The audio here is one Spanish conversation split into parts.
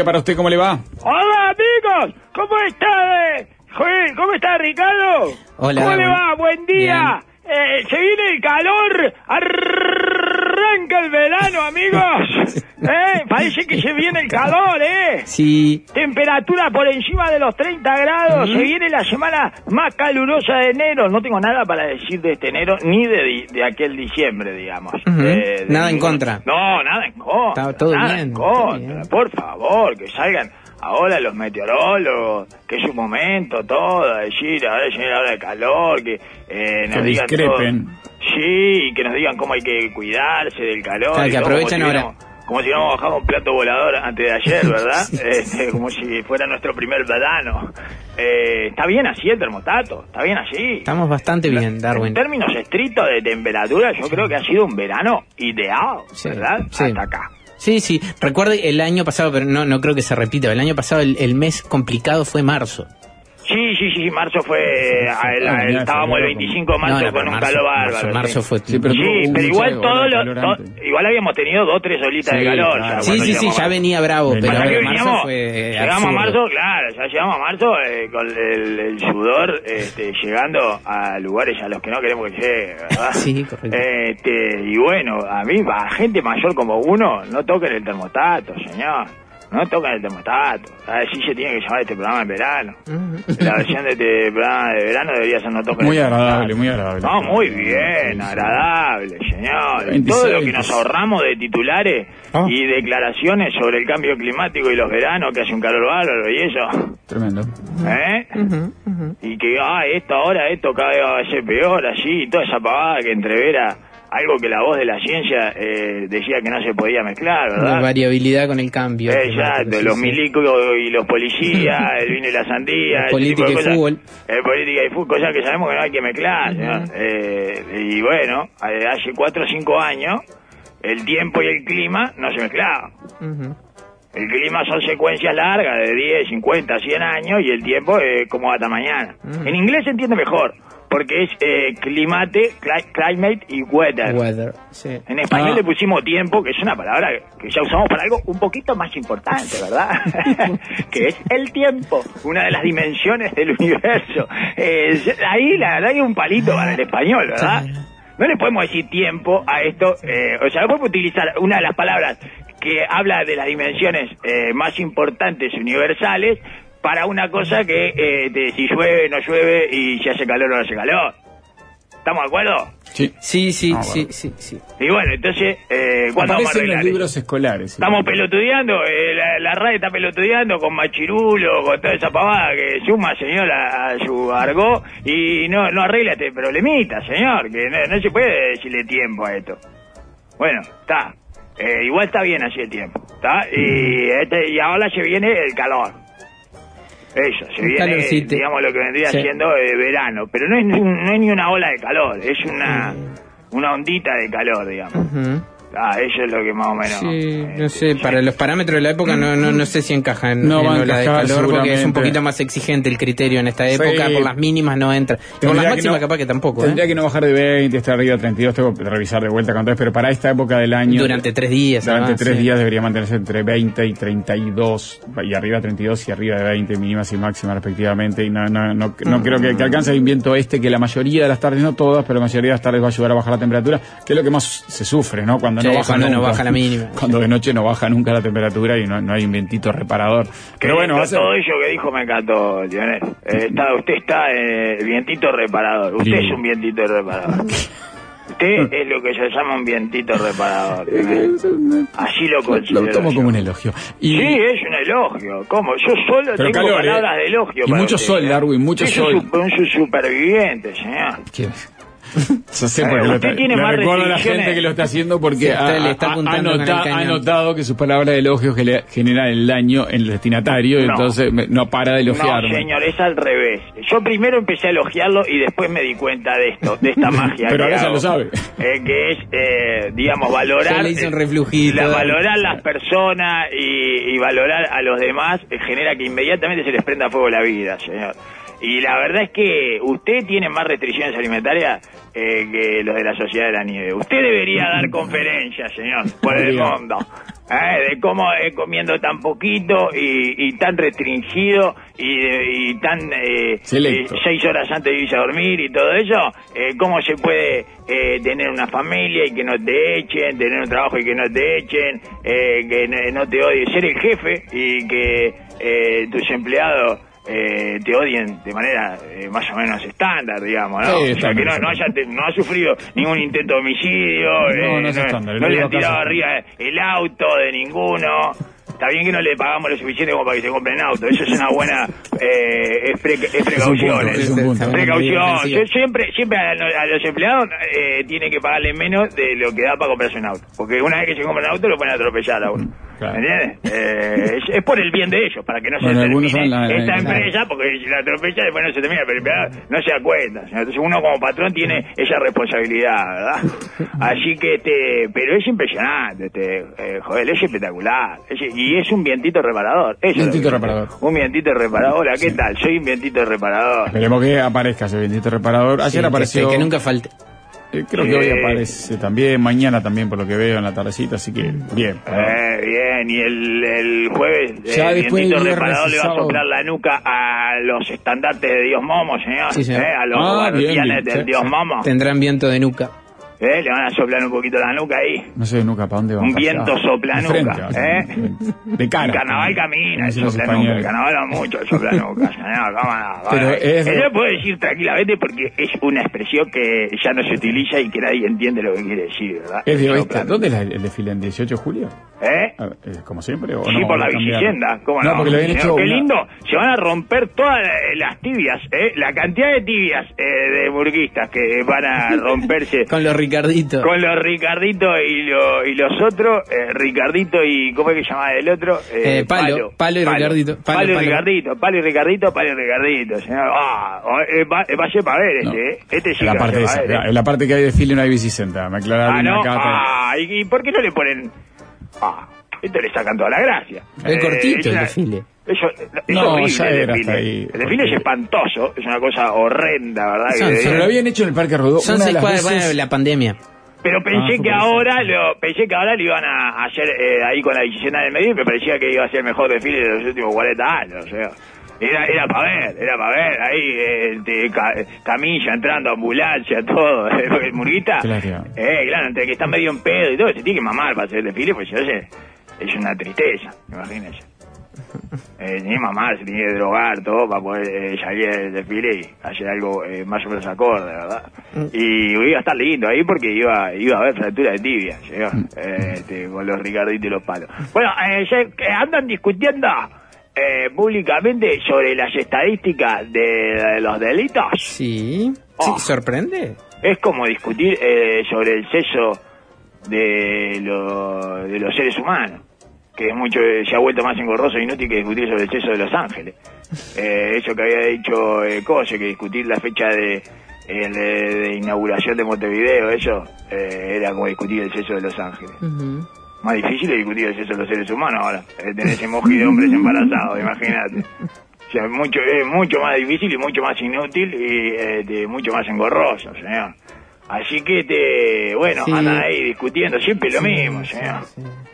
Día para usted, ¿cómo le va? Hola amigos, ¿cómo está? eh? Joder, ¿Cómo está Ricardo? Hola, ¿Cómo le va? Buen día. Eh, se viene el calor, arranca el verano amigos. ¿Eh? Parece que se viene el calor, ¿eh? Sí, Temperatura por encima de los 30 grados. Se viene la semana más calurosa de enero. No tengo nada para decir de este enero ni de, de aquel diciembre, digamos. Eh, de Nada en contra. No, nada en contra. Está todo nada bien, en todo contra. bien. Por favor, que salgan ahora los meteorólogos, que es un momento todo, a decir, ahora viene la hora de calor, que eh, nos Que discrepen. todo. Sí, que nos digan cómo hay que cuidarse del calor. Claro, que todo, aprovechen como si ahora. como si hubiéramos bajado un plato volador antes de ayer, ¿verdad? Este, como si fuera nuestro primer verano. Eh, está bien así el termostato, está bien así. estamos bastante bien, En Darwin. términos estrictos de temperatura, yo creo que ha sido un verano ideal, ¿verdad? sí. Hasta acá. Sí, sí. Recuerde el año pasado, pero no, no creo que se repita. El año pasado el, el mes complicado fue marzo. Sí, sí, sí, marzo fue. a- el- estábamos el febrero, 25 de marzo No, no, con un marzo- calor bárbaro. marzo fue- Sí, pero Sí, igual ola todos de los, calor to- antes. igual habíamos tenido dos tres olitas de calor. claro. Sí, sí, sí, llegamos ya a- venía bravo, pero marzo veníamos- fue llegamos a marzo, claro, ya llegamos a marzo eh, con el, el sudor este, llegando a lugares a los que no queremos que llegue, ¿verdad? Sí, correcto. Este, y bueno, a mí, a gente mayor como uno, no toquen el termostato, señor. No toquen el termostato. Así se tiene que llamar este programa en verano. La versión de este programa de verano debería ser no toquen Muy el agradable, muy agradable. No, muy bien, agradable, señor. Y 26, todo lo que nos ahorramos de titulares Ah. y declaraciones sobre el cambio climático y los veranos, que hace un calor bárbaro y eso. Tremendo. ¿Eh? Y que, ah, esto ahora, esto cada vez va a ser peor, así, y toda esa pavada que entrevera algo que la voz de la ciencia eh, decía que no se podía mezclar, La ¿verdad? variabilidad con el cambio. Exacto, Sí, los sí. milicos y los policías, el vino y la sandía, La tipo política y cosas. fútbol. Eh, política y fútbol, cosas que sabemos que no hay que mezclar. Eh, y bueno, eh, hace cuatro o cinco años, el tiempo y el clima no se mezclaban. El clima son secuencias largas de 10, 50, 100 años y el tiempo es como hasta mañana. En inglés se entiende mejor, porque es eh, climate, cli- climate y weather. Weather, sí. En español Ah. le pusimos tiempo, que es una palabra que ya usamos para algo un poquito más importante, ¿verdad? que es el tiempo, una de las dimensiones del universo. Eh, ahí la verdad es un palito para el español, ¿verdad? No le podemos decir tiempo a esto, eh, o sea, no podemos utilizar una de las palabras que habla de las dimensiones eh, más importantes universales para una cosa que eh, de si llueve, no llueve y si hace calor o no hace calor. ¿Estamos de acuerdo? Sí. Sí, sí, Ah, sí, bueno. sí, sí. Y bueno, entonces, eh, ¿cuándo vamos a Aparecen en los arreglar libros escolares. Estamos pelotudeando, eh, la, la RAE está pelotudeando con Machirulo, con toda esa pavada que suma, señor, a, a su argot y no, no arregla este problemita, señor, que no, no se puede decirle tiempo a esto. Bueno, está. Eh, igual está bien así el tiempo, ¿está? Y, este, y ahora se viene el calor. Eso, se Un viene, calorcito. digamos, lo que vendría Sí. siendo eh, verano. Pero no es, no es ni una ola de calor, es una, una ondita de calor, digamos. Ujú. Ah, eso es lo que más o menos... Sí, no sé, sí. para los parámetros de la época no, no, no sé si encaja en, No en va a ola de encajar, calor porque es un poquito más exigente el criterio en esta época, Sí. por las mínimas no entra. Y por las Tendría que máximas no- capaz que tampoco, Tendría ¿eh? que no bajar de 20, estar arriba de 32, tengo que revisar de vuelta con tres, pero para esta época del año... Durante tres días. Durante además, tres sí. días debería mantenerse entre 20 y 32, y arriba de 32 y arriba de 20, mínimas y máximas respectivamente, y no, no, no, no creo que, que alcance el viento este, que la mayoría de las tardes, no todas, pero la mayoría de las tardes va a ayudar a bajar la temperatura, que es lo que más se sufre, ¿no? Cuando Sí, no baja cuando no baja la mínima. Cuando de noche no baja nunca la temperatura y no, no hay un vientito reparador. Pero bueno, va a ser... todo ello que dijo me encantó, Lionel. Eh, está, usted está eh, vientito reparador. Usted es un vientito reparador. Usted es lo que se llama un vientito reparador. Así lo considero. lo tomo yo. como un elogio. Y, Sí, es un elogio. ¿Cómo? Yo solo Pero tengo calor, palabras ¿eh? de elogio. Y para mucho usted, sol, ¿eh? Darwin, mucho Es sol. Un, su- un su- superviviente, señor. ¿Qué? Yo sé Eh, porque lo usted está, tiene más recuerdo a la gente que lo está haciendo porque Sí, ha, le está ha- nota- ha notado que sus palabras de elogio generan el daño en el destinatario y entonces me- no para de elogiarme. No, señor, es al revés. Yo primero empecé a elogiarlo y después me di cuenta de esto, de esta magia. Pero ahora ya hago. lo sabe. Eh, que es, eh, digamos, valorar. Ya le hizo un eh, reflujito. la- valorar las personas y, y valorar a los demás eh, genera que inmediatamente se les prenda fuego la vida, señor. Y la verdad es que usted tiene más restricciones alimentarias eh, que los de la Sociedad de la Nieve. Usted debería dar conferencias, señor, por el mundo. eh, de cómo eh, comiendo tan poquito y, y tan restringido y, y tan eh, eh, seis horas antes de irse a dormir y todo eso, eh, cómo se puede eh, tener una familia y que no te echen, tener un trabajo y que no te echen, eh, que no, no te odien, ser el jefe y que eh, tus empleados eh, te odien de manera eh, más o menos estándar, digamos, ¿no? Sí, o sea, que no, no, haya no ha sufrido ningún intento de homicidio, No, eh, no es estándar, no no le han tirado arriba el auto de ninguno. Está bien que no le pagamos lo suficiente como para que se compren auto. Eso es una buena eh, es, pre- es precaución. punto, es un punto. Precaución. Yo siempre, siempre a, lo- a los empleados eh, tiene que pagarle menos de lo que da para comprarse un auto. Porque una vez que se compra un auto lo pueden atropellar a uno. Claro. ¿Me entiendes? Eh, es, es por el bien de ellos, para que no se Bueno, termine la- esta claro. empresa, porque si la atropella después no se termina, pero el empleado no se da cuenta. Entonces uno como patrón tiene esa responsabilidad, ¿verdad? Así que, este, pero es impresionante, este, eh, joder, es espectacular. Es- y es un vientito reparador. Eso Vientito reparador. Un vientito reparador. Hola, ¿qué tal? Soy un vientito reparador. Esperemos que aparezca ese bendito reparador. Ayer Sí, apareció. Que, que nunca falte. eh, creo que hoy aparece también, mañana también por lo que veo en la tardecita, así que bien. Eh, bien, y el, el jueves Ya el después vientito reparador le va a soplar la nuca a los estandartes de Dios Momo, señor. Sí, señor. Eh, a los Ah, bien, guardianes bien, del Dios sí. Momo. Tendrán viento de nuca. Eh, le van a soplar un poquito la nuca ahí. No sé nunca para dónde va. Un viento soplanuca, ¿eh? De cara. El carnaval camina, el dicen los soplanuca. El carnaval va mucho, el cómo no, Pero es- Eso lo puedo decir tranquilamente porque es una expresión que ya no se utiliza y que nadie entiende lo que quiere decir, ¿verdad? Es de oeste. ¿Dónde es el desfile? ¿En 18 de julio? ¿Eh? A ver, eh, como siempre. ¿o Sí, por la bicicenda, ¿cómo no? Porque lo habían hecho. Qué lindo, se van a romper todas eh, las tibias, ¿eh? La cantidad de tibias eh, de burguistas que van a romperse Con los Ricarditos. con los Ricardito y, lo- y los otros, eh, Ricardito y, ¿cómo es que se llama el otro? Eh, Palo, Palo y Ricardito. Palo, Palo, y. Ricardito, Palo y Ricardito, Palo y Ricardito. señor. Ah, eh, va, va a ser para ver No. este, ¿eh? Este sí la va a parte ser esa, ver, la- ¿eh? en la parte que hay desfile no hay bicicenta. Me aclararon Ah, no, acá. ah, ¿y, y por qué no le ponen? Ah, esto le sacan toda la gracia. Es cortito es el desfile. Eso, es No, horrible ya el desfile. hasta ahí. El desfile es espantoso, es una cosa horrenda, ¿verdad? Son- Pero lo habían hecho en el Parque Rodó. Son seis veces- bueno, la pandemia. Pero pensé Ah, fue que eso. ahora lo pensé que ahora lo iban a hacer eh, ahí con la bicicenda del medio y me parecía que iba a ser el mejor desfile de los últimos 40 años, o sea. Era, era para ver, era para ver, ahí eh, de ca- camilla, entrando, ambulancia, todo, el murguita. Claro. Eh, claro, entre que está medio en pedo y todo, se tiene que mamar para hacer el desfile, pues si no se- es una tristeza, imagínense. Eh, tenía que mamar, se tenía que drogar, todo, para poder eh, salir del desfile y hacer algo eh, más o menos acorde, ¿verdad? Y iba a estar lindo ahí porque iba iba a haber fractura de tibia, señor, eh, este, con los Ricarditos y los palos. Bueno, eh, ya, eh, andan discutiendo eh, públicamente sobre las estadísticas de, de los delitos. Sí. Oh. Sí, sorprende. Es como discutir eh, sobre el sexo de, lo- de los seres humanos, que es mucho eh, se ha vuelto más engorroso e inútil que discutir sobre el sexo de los ángeles. Eh, eso que había dicho eh, Cose, que discutir la fecha de, el, de, de inauguración de Montevideo, eso eh, era como discutir el sexo de los ángeles. Más difícil es discutir el sexo de los seres humanos ahora, eh, tener emoji de hombres embarazados, imagínate. O sea, mucho, es mucho más difícil y mucho más inútil y eh, de- mucho más engorroso, señor. Así que, te, bueno, Sí. andan ahí discutiendo, siempre lo mismo, señor.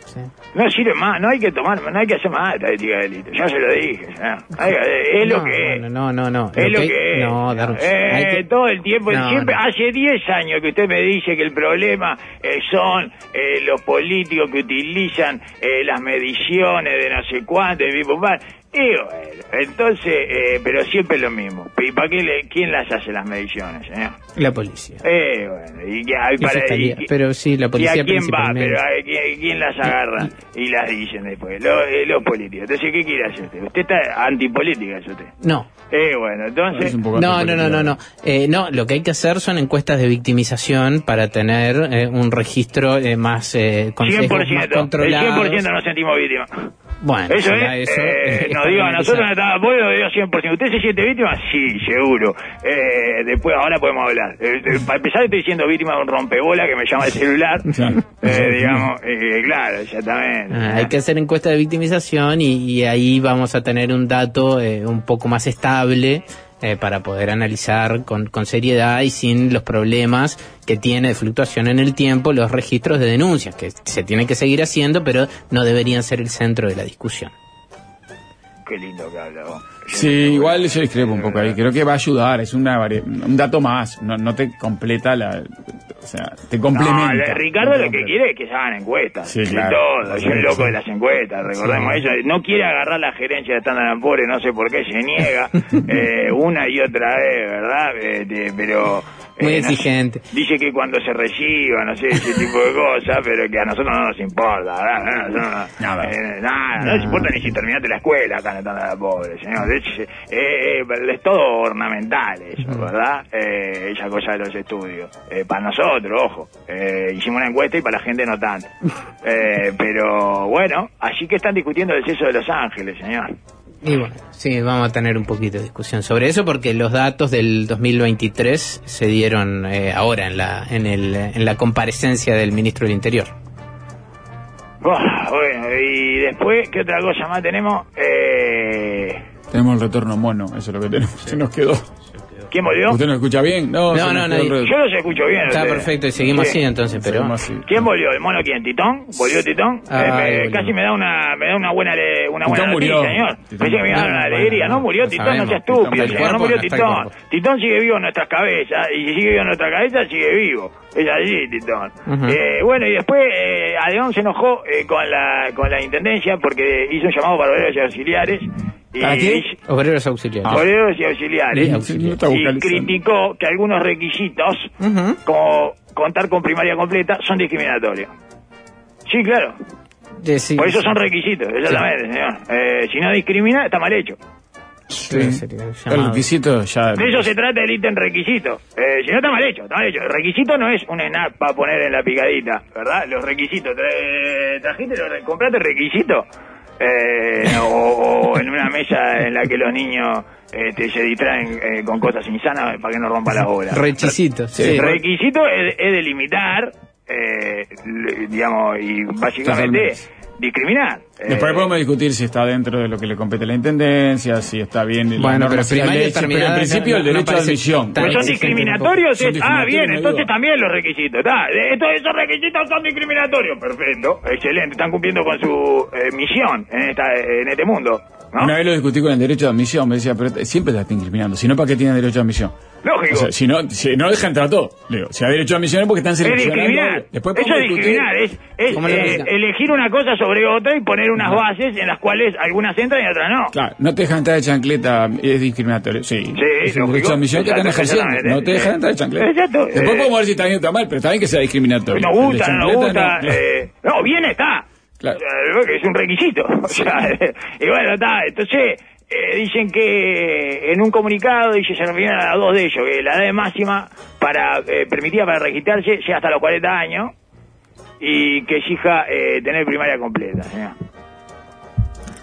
Sí. No sirve más, no hay que tomar, no hay que hacer más estadística de delito, ya se lo dije, señor. Hay que- es lo No, que es. No, no, no, no. Es lo que es. No, Darwin. Eh, que- Todo el tiempo, No, siempre, no. hace 10 años que usted me dice que el problema eh, son eh, los políticos que utilizan eh, las mediciones de no sé cuánto, pam. Y bueno, entonces, eh, pero siempre lo mismo. ¿Y para qué le, quién las hace las mediciones, señor? La policía. Eh, bueno, y, que hay para, Fiscalía, y- pero sí, la ¿Y policía a quién va? principalmente. Pero a quién, quién las agarra y las dicen después. Los, eh, los políticos. Entonces, ¿qué quiere hacer usted? Usted está antipolítica, es usted. No, Eh, bueno, entonces... Es un poco no, no, no, no, no. Eh, no, lo que hay que hacer son encuestas de victimización para tener eh, un registro eh, más eh, consejos 100%, más el controlados. 100% nos sentimos víctimas. Bueno, Eso es, eso eh, es nos digo nosotros, analizar. está, vos lo digo 100%. ¿Usted se siente víctima? Sí, seguro. Eh, después, ahora podemos hablar. Eh, eh, para empezar, estoy siendo víctima de un rompebola que me llama el celular. Eh, digamos, eh, claro, exactamente. Ah, hay que hacer encuestas de victimización y, y ahí vamos a tener un dato eh, un poco más estable eh, para poder analizar con, con seriedad y sin los problemas que tiene de fluctuación en el tiempo los registros de denuncias, que se tienen que seguir haciendo, pero no deberían ser el centro de la discusión. Qué lindo que habla. Sí, igual yo discrepo un poco ahí. Creo que va a ayudar, es una vari- un dato más. No, no te completa la. O sea, te complementa. No, Ricardo No lo que quiere es que se hagan encuestas. Sí, y claro. todo. Es un loco Sí. de las encuestas, recordemos Sí. eso. No quiere agarrar la gerencia de Standard Poor's, no sé por qué se niega eh, una y otra vez, ¿verdad? Eh, de- pero... Muy eh, no exigente. dice que cuando se reciba, no sé, ese tipo de cosas, pero que a nosotros no nos importa, ¿verdad? No, no, no, Nada. eh, nada, no nos importa ni si terminaste la escuela acá en Standard Poor's, señor. Eh, es todo ornamental eso, ¿verdad? Eh, esa cosa de los estudios. Eh, para nosotros, ojo. Hicimos una encuesta y para la gente no tanto. Pero bueno, así que están discutiendo el censo de Los Ángeles, señor. Y bueno, sí, vamos a tener un poquito de discusión sobre eso porque los datos del 2023 se dieron eh, ahora en la, en, el, en la comparecencia del ministro del Interior. Bueno, y después, ¿qué otra cosa más tenemos? Eh, Tenemos el retorno mono, eso es lo que tenemos. Se nos quedó. ¿Quién volvió? ¿Usted no escucha bien? No, No, no, no, Yo los escucho bien. Está perfecto y seguimos Sí. así entonces, pero... Así. ¿Quién volvió? ¿El mono quién? ¿Titón? ¿Volvió Titón? Ay, Eh, me- casi me da una me da una buena le- una Titón buena noticia, murió. señor. Pensé que me iba a dar una alegría. bueno, No murió Titón, no sea estúpido, Titón señor. No murió. Titón. Titón sigue vivo en nuestras cabezas y si sigue vivo en nuestra cabeza, sigue vivo. Es allí, Titón. Eh, bueno, y después eh, Adeón se enojó eh, con la con la intendencia porque hizo un llamado para obreros y auxiliares. Y ¿Para qué? dice- Obreros auxiliares. obreros y auxiliares. Ah, Sí, y vocalizando. criticó que algunos requisitos, como contar con primaria completa, son discriminatorios. Sí, claro. Sí, Por eso sí. son requisitos, exactamente, señor. Eh, si no discrimina, está mal hecho. Sí. Sería El requisito ya. De eso se trata el ítem requisito. Eh, si no, está mal hecho, está mal hecho. El requisito no es un ENAP para poner en la picadita, ¿verdad? Los requisitos. Tra- ¿Trajiste, los re- compraste el requisito? Eh, o, o en una mesa en la que los niños este, se distraen eh, con cosas insanas para que no rompa la bola. Requisitos. Sí. El requisito es, es delimitar, eh, digamos, y básicamente Totalmente. Discriminar. Eh, Después podemos discutir si está dentro de lo que le compete a la intendencia, si está bien. la Bueno, norma, pero pero en principio no- el no derecho de parece admisión. Pero son discriminatorios, Son ah, bien, no entonces también los requisitos, está. Estos, esos requisitos son discriminatorios, perfecto, excelente, están cumpliendo con su eh, misión en esta en este mundo, ¿no? Una vez lo discutí con el derecho de admisión, me decía, pero siempre te están discriminando, si no, ¿para qué tienen derecho de admisión? Lógico. O sea, si no, si no deja entrar todo. Le digo, si hay derecho de admisión es porque están es seleccionando. discriminar, Después eso es discriminar, es, es, ¿Cómo lo eh, elegir una cosa sobre otra y poner unas bases en las cuales algunas entran y otras no. Claro, no te dejan entrar de chancleta, es discriminatorio. Sí, Sí, es un derecho de admisión que están ejerciendo. No te dejan entrar de chancleta. Exacto. Después Eh, podemos ver si está bien o está mal, pero está bien que sea discriminatorio. Nos gusta, no nos gusta. no. eh, no, bien está. Claro. Porque es un requisito. O sea, y bueno, está. Entonces, eh, dicen que en un comunicado, dice, se refieren a dos de ellos, que la edad máxima para eh, permitida para registrarse sea hasta los 40 años y que exija eh, tener primaria completa, señor.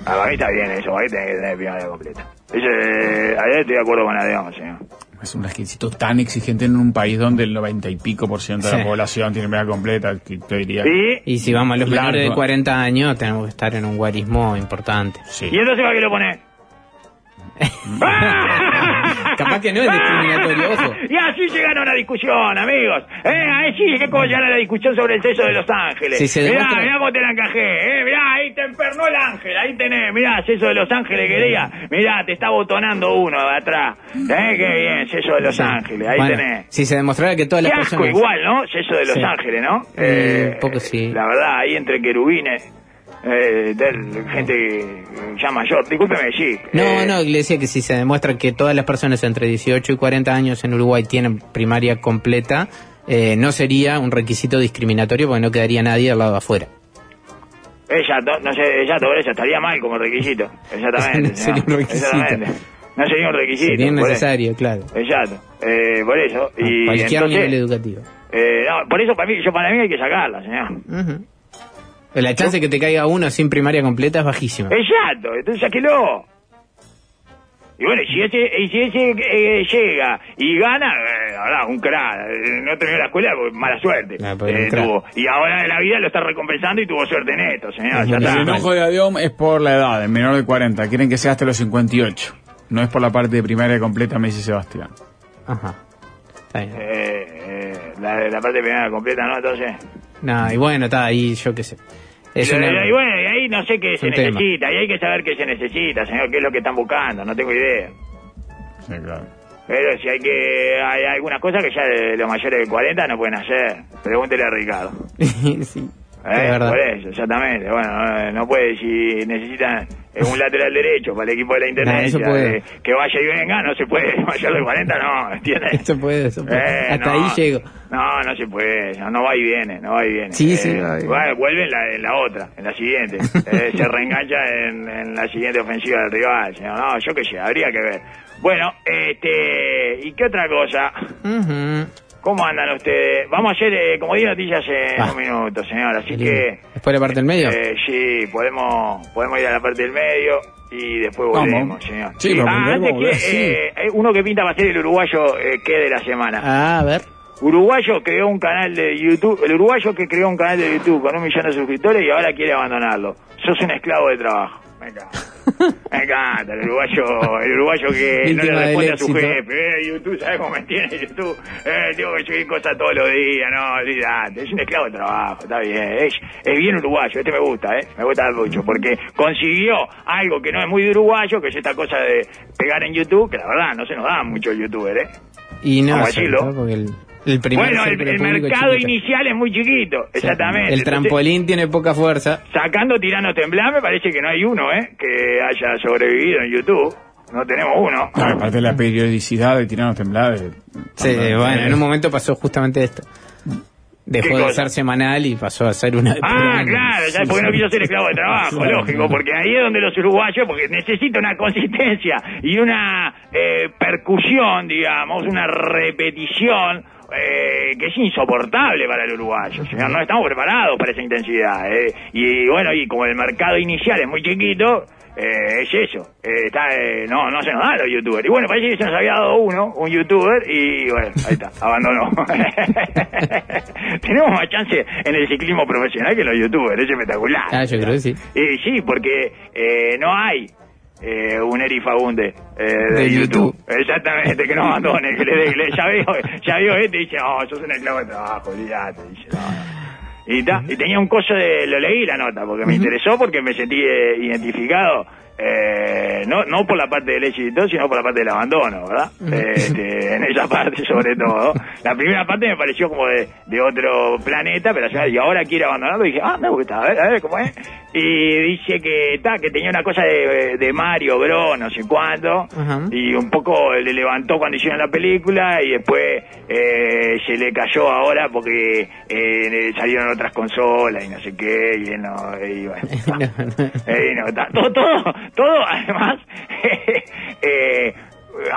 Ah, para mí está bien eso, para mí tiene que tener primaria completa. Eso, eh, ahí estoy de acuerdo con Adeón, señor. Es un requisito tan exigente en un país donde el 90 y pico por ciento de la Sí. población tiene media completa, que te diría. Y, Y si vamos a los menores de 40 años, tenemos que estar en un guarismo importante. Sí. y entonces, ¿para qué lo pone? Capaz que no es discriminatorio, ojo. Y así se gana una discusión, amigos. ¿Eh? Ahí sí que cómo llegar a la discusión sobre el sexo de Los Ángeles. Si se mirá, demuestra- mirá cómo te la encajé. ¿eh? Mirá, ahí te empernó el ángel. Ahí tenés, mirá, sexo de Los Ángeles quería. Mirá, te está botonando uno de atrás. ¿Eh? Qué bien, sexo de Los Ángeles. Ahí Bueno, tenés. Si se demostrara que todas Qué las asco personas... igual, ¿no? Sexo de Los Sí. Ángeles, ¿no? Eh, un poco sí. La verdad, ahí entre querubines. Eh, de gente ya mayor. Discúlpeme, sí. No, eh, no, le decía que si se demuestra que todas las personas entre 18 y 40 años en Uruguay tienen primaria completa, eh, no sería un requisito discriminatorio porque no quedaría nadie al lado de afuera. Exacto, no sé, exacto, por eso estaría mal como requisito. Exactamente. No sería un requisito. Exactamente. No sería un requisito. Sería necesario, claro. Exacto, eh, por eso. A y cualquier entonces, nivel educativo. eh, no, por eso para mí, yo para mí hay que sacarla, señor. La chance de que te caiga uno sin primaria completa es bajísima. Exacto, entonces sáquelo. Y bueno, y si ese, y si ese eh, llega y gana, eh, ahora un crack, eh, no terminó la escuela, pues, mala suerte. Ah, pues, eh, tuvo. Y ahora en la vida lo está recompensando y tuvo suerte en esto, señor. Ya Ujú. está. El enojo de Adiom es por la edad, el menor de 40. Quieren que sea hasta los 58. No es por la parte de primaria completa Messi Sebastián. Ajá. Está bien. Eh, eh, la, la parte primera completa, ¿no? Entonces. No, y bueno, está ahí, yo qué sé. Es y, una- y bueno, y ahí no sé qué se tema. necesita, y hay que saber qué se necesita, señor, qué es lo que están buscando, no tengo idea. Sí, claro. Pero si hay que, hay algunas cosas que ya de los mayores de 40 no pueden hacer. Pregúntele a Ricardo. sí, ¿Eh? es verdad. Por eso, exactamente. Bueno, no, no puede, si necesitan eh, un lateral derecho para el equipo de la Internet, eso puede. que vaya y venga, no se puede, mayor de 40 no, ¿entiendes? Eso puede, eso puede. Eh, Hasta no. ahí llego. No, no se puede, no, no va y viene, no va y viene. Sí, sí, Eh, va y vuelve en la, en la otra, en la siguiente. Eh, se reengancha en, en la siguiente ofensiva del rival. señor. No, yo qué sé, habría que ver. Bueno, este, ¿y qué otra cosa? Ujú. ¿Cómo andan ustedes? Vamos a hacer, eh, como di noticias en Va. un minuto, señor, así que... Después la parte del medio. Eh, sí, podemos, podemos ir a la parte del medio y después Vamos. volvemos, señor. Sí, pero ah, primero antes que, sí. eh, eh, uno que pinta va a ser el uruguayo eh, que de la semana. Ah, a ver. Uruguayo creó un canal de YouTube, el uruguayo que creó un canal de YouTube con un millón de suscriptores y ahora quiere abandonarlo. Sos un esclavo de trabajo. Me encanta. Me encanta, el uruguayo, el uruguayo que no le responde a su jefe. Eh, YouTube, ¿sabes cómo me tiene YouTube? Eh, tengo que subir cosas todos los días, no, olvidate. Es un esclavo de trabajo, está bien. Es, es bien uruguayo, este me gusta, ¿eh? Me gusta mucho, porque consiguió algo que no es muy de uruguayo, que es esta cosa de pegar en YouTube, que la verdad no se nos da mucho youtuber, ¿eh? Y no Vamos a decirlo. porque el, el primer Bueno, el, mercado chiquito. inicial es muy chiquito, exactamente. El Entonces, trampolín tiene poca fuerza. sacando Tirano Temblar, me parece que no hay uno, ¿eh? Que haya sobrevivido en YouTube. No tenemos uno. Aparte de la periodicidad de tiranos temblados. Sí, bueno, en un momento pasó justamente esto. Dejó ¿Qué de ser semanal y pasó a ser una Ah, claro, ya porque no quiso ser esclavo de trabajo, lógico, porque ahí es donde los uruguayos, porque necesita una consistencia y una eh, percusión, digamos, una repetición eh, que es insoportable para el uruguayo, señor. No estamos preparados para esa intensidad. eh. Y bueno, y como el mercado inicial es muy chiquito, eh, es eso. Eh, está, eh, no, no se nos da los youtubers. Y bueno, parece que se nos había dado uno, un youtuber, y bueno, ahí está, abandonó. Tenemos más chance en el ciclismo profesional que en los youtubers, es espectacular. Ah, yo creo que sí. Y sí, porque eh, no hay eh, un Eri Fagunde eh, de, De YouTube. YouTube. Exactamente, que no abandone, que le dé, ya veo, ya veo este y dice, oh, sos un esclavo de trabajo, olvídate, dice, no, no. Y, ta, y tenía un coso de, lo leí la nota, porque me interesó, porque me sentí eh, identificado, eh, no, no por la parte del éxito, sino por la parte del abandono, ¿verdad? Este, en esa parte sobre todo. La primera parte me pareció como de, de otro planeta, pero ya, y ahora quiere abandonarlo, y dije, ah, me gusta, a ver, a ver cómo es. Y dice que, ta, que tenía una cosa de, de Mario, Bro, no sé cuánto, Ajá. y un poco le levantó cuando hicieron la película y después eh, se le cayó ahora porque eh, salieron otras consolas y no sé qué y no y bueno, No, no. eh, no, ta- todo todo todo además eh,